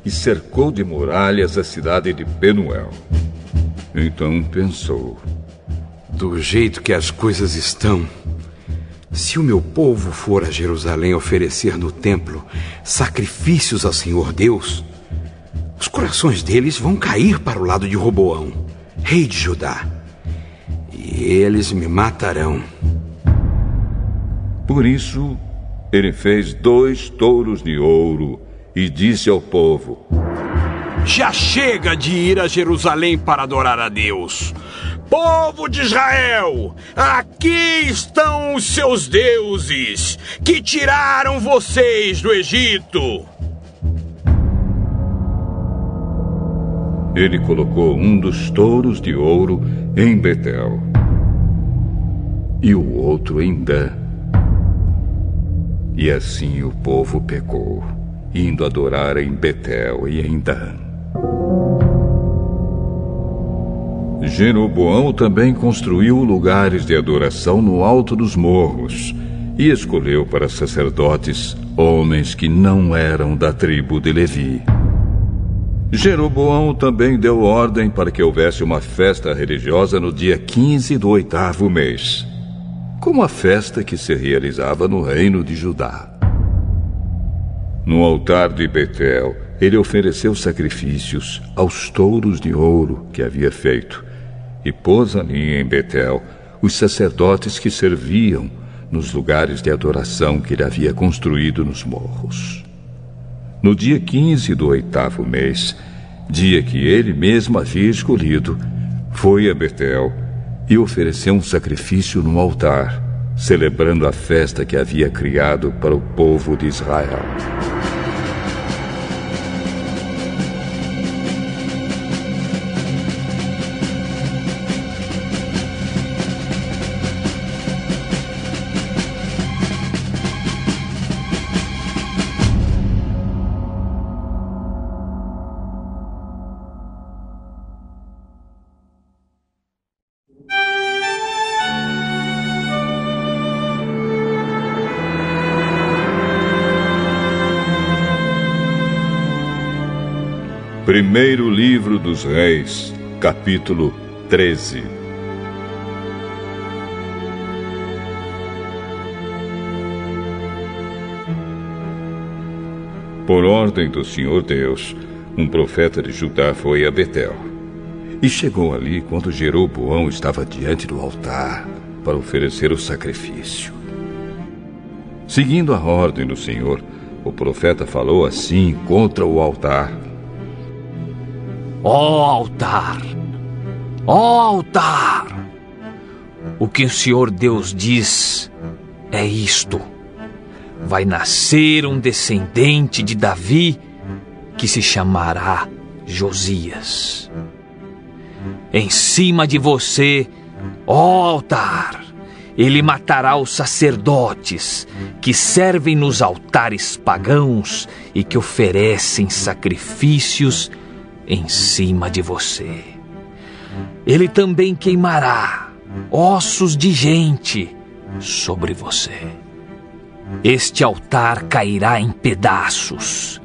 e cercou de muralhas a cidade de Penuel. Então pensou: Do jeito que as coisas estão, se o meu povo for a Jerusalém oferecer no templo sacrifícios ao Senhor Deus, os corações deles vão cair para o lado de Roboão, rei de Judá, e eles me matarão. Por isso, ele fez dois touros de ouro e disse ao povo: Já chega de ir a Jerusalém para adorar a Deus. Povo de Israel, aqui estão os seus deuses que tiraram vocês do Egito. Ele colocou um dos touros de ouro em Betel e o outro em Dan. E assim o povo pecou, indo adorar em Betel e em Dan. Jeroboão também construiu lugares de adoração no alto dos morros e escolheu para sacerdotes homens que não eram da tribo de Levi. Jeroboão também deu ordem para que houvesse uma festa religiosa no dia 15 do oitavo mês, como a festa que se realizava no reino de Judá. No altar de Betel, ele ofereceu sacrifícios aos touros de ouro que havia feito e pôs ali em Betel os sacerdotes que serviam nos lugares de adoração que ele havia construído nos morros. No dia 15 do oitavo mês, dia que ele mesmo havia escolhido, foi a Betel e ofereceu um sacrifício no altar, celebrando a festa que havia criado para o povo de Israel. Primeiro Livro dos Reis, capítulo 13. Por ordem do Senhor Deus, um profeta de Judá foi a Betel. E chegou ali quando Jeroboão estava diante do altar para oferecer o sacrifício. Seguindo a ordem do Senhor, o profeta falou assim contra o altar: Ó oh, altar! Ó oh, altar! O que o Senhor Deus diz é isto: vai nascer um descendente de Davi que se chamará Josias. Em cima de você, ó altar, ele matará os sacerdotes que servem nos altares pagãos e que oferecem sacrifícios em cima de você. Ele também queimará ossos de gente sobre você. Este altar cairá em pedaços,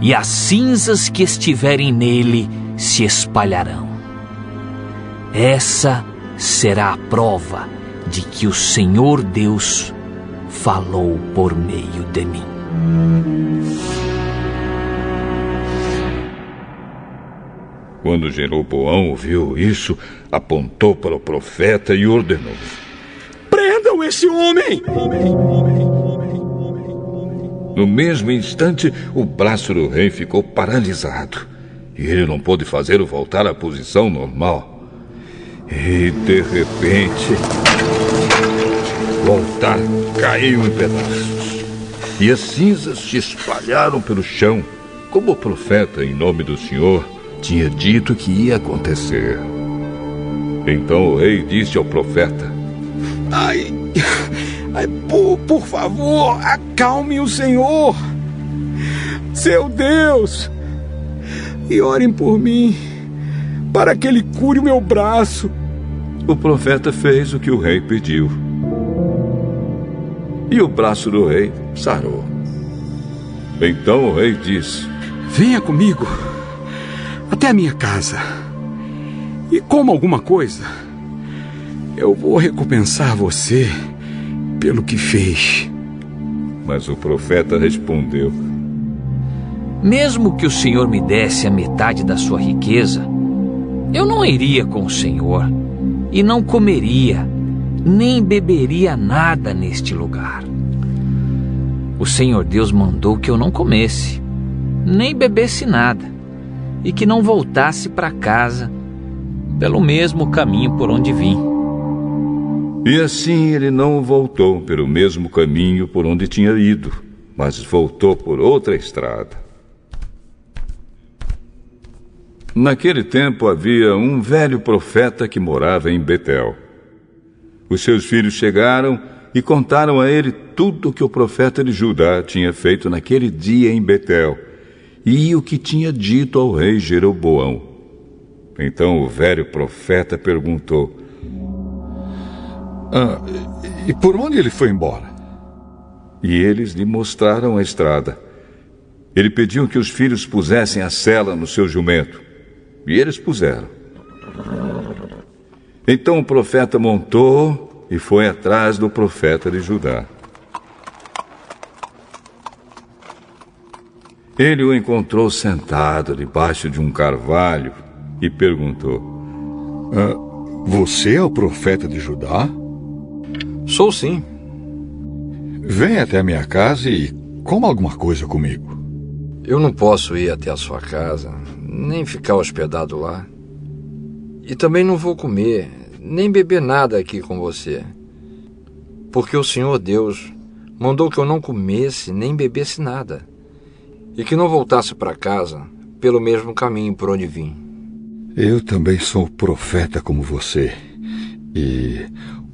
e as cinzas que estiverem nele se espalharão. Essa será a prova de que o Senhor Deus falou por meio de mim. Quando Jeroboão ouviu isso, apontou para o profeta e ordenou: Prendam esse homem! No mesmo instante, o braço do rei ficou paralisado e ele não pôde fazê-lo voltar à posição normal. E de repente, o altar caiu em pedaços e as cinzas se espalharam pelo chão, como o profeta, em nome do Senhor, tinha dito que ia acontecer. Então o rei disse ao profeta: Ai, ai por, por favor, acalme o Senhor, seu Deus, e orem por mim, para que ele cure o meu braço. O profeta fez o que o rei pediu. E o braço do rei sarou. Então o rei disse: Venha comigo até a minha casa e coma alguma coisa. Eu vou recompensar você pelo que fez. Mas o profeta respondeu: Mesmo que o Senhor me desse a metade da sua riqueza, eu não iria com o Senhor e não comeria, nem beberia nada neste lugar. O Senhor Deus mandou que eu não comesse, nem bebesse nada, e que não voltasse para casa pelo mesmo caminho por onde vim. E assim ele não voltou pelo mesmo caminho por onde tinha ido, mas voltou por outra estrada. Naquele tempo havia um velho profeta que morava em Betel. Os seus filhos chegaram e contaram a ele tudo o que o profeta de Judá tinha feito naquele dia em Betel e o que tinha dito ao rei Jeroboão. Então o velho profeta perguntou: ah, E por onde ele foi embora? E eles lhe mostraram a estrada. Ele pediu que os filhos pusessem a sela no seu jumento. E eles puseram. Então o profeta montou e foi atrás do profeta de Judá. Ele o encontrou sentado debaixo de um carvalho e perguntou: ah, Você é o profeta de Judá? Sou sim. Venha até a minha casa e coma alguma coisa comigo. Eu não posso ir até a sua casa, nem ficar hospedado lá. E também não vou comer, nem beber nada aqui com você. Porque o Senhor Deus mandou que eu não comesse nem bebesse nada. E que não voltasse para casa pelo mesmo caminho por onde vim. Eu também sou profeta como você. E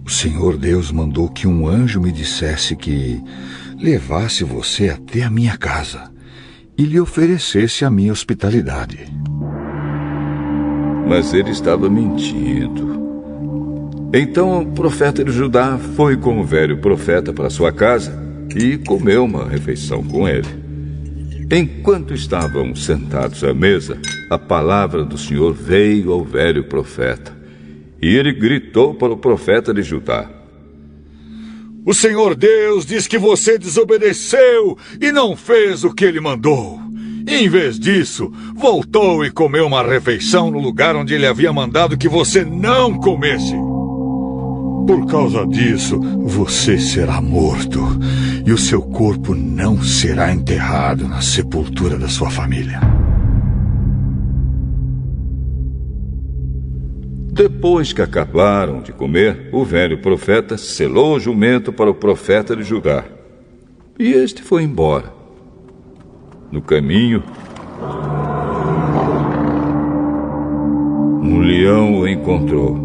o Senhor Deus mandou que um anjo me dissesse que levasse você até a minha casa e lhe oferecesse a minha hospitalidade. Mas ele estava mentindo. Então o profeta de Judá foi com o velho profeta para sua casa e comeu uma refeição com ele. Enquanto estavam sentados à mesa, a palavra do Senhor veio ao velho profeta. E ele gritou para o profeta de Judá: O Senhor Deus diz que você desobedeceu e não fez o que ele mandou. Em vez disso, voltou e comeu uma refeição no lugar onde ele havia mandado que você não comesse. Por causa disso, você será morto e o seu corpo não será enterrado na sepultura da sua família. Depois que acabaram de comer, o velho profeta selou o jumento para o profeta de Judá. E este foi embora. No caminho, um leão o encontrou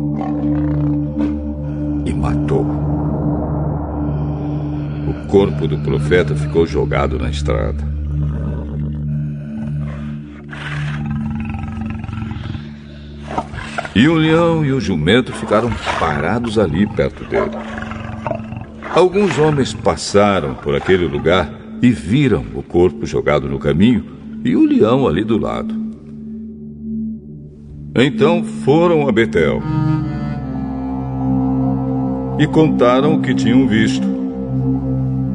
corpo do profeta ficou jogado na estrada. E o leão e o jumento ficaram parados ali perto dele. Alguns homens passaram por aquele lugar e viram o corpo jogado no caminho e o leão ali do lado. Então foram a Betel e contaram o que tinham visto.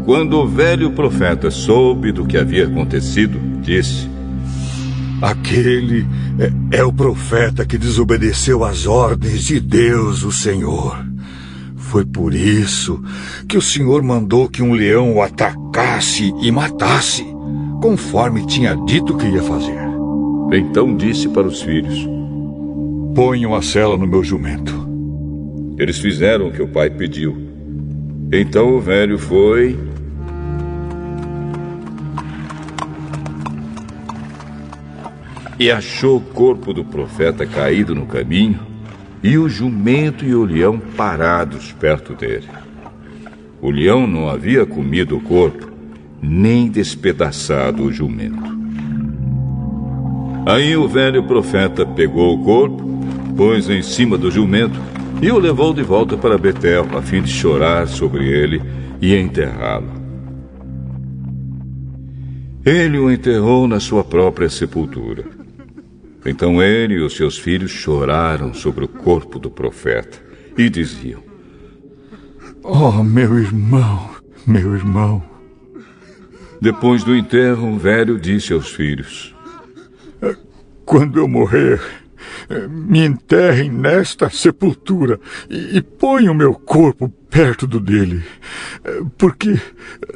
Quando o velho profeta soube do que havia acontecido, disse: Aquele é, é, o profeta que desobedeceu às ordens de Deus, o Senhor. Foi por isso que o Senhor mandou que um leão o atacasse e matasse, conforme tinha dito que ia fazer. Então disse para os filhos: Ponham a cela no meu jumento. Eles fizeram o que o pai pediu. Então o velho foi. E achou o corpo do profeta caído no caminho e o jumento e o leão parados perto dele. O leão não havia comido o corpo, nem despedaçado o jumento. Aí o velho profeta pegou o corpo, pôs em cima do jumento e o levou de volta para Betel, a fim de chorar sobre ele e enterrá-lo. Ele o enterrou na sua própria sepultura. Então ele e os seus filhos choraram sobre o corpo do profeta e diziam: Oh, meu irmão, meu irmão. Depois do enterro, o velho disse aos filhos: Quando eu morrer, me enterrem nesta sepultura e, e ponham meu corpo perto do dele, porque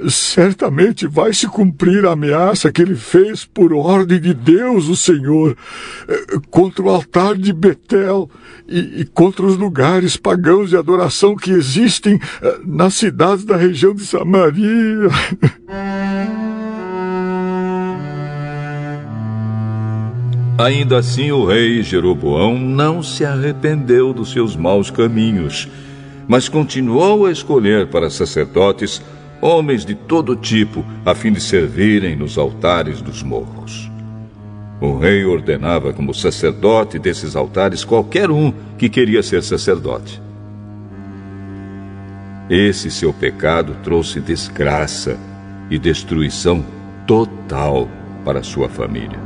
certamente vai se cumprir a ameaça que ele fez por ordem de Deus, o Senhor, contra o altar de Betel e, e contra os lugares pagãos de adoração que existem eh, nas cidades da região de Samaria. Ainda assim, o rei Jeroboão não se arrependeu dos seus maus caminhos, mas continuou a escolher para sacerdotes homens de todo tipo, a fim de servirem nos altares dos morros. O rei ordenava como sacerdote desses altares qualquer um que queria ser sacerdote. Esse seu pecado trouxe desgraça e destruição total para sua família.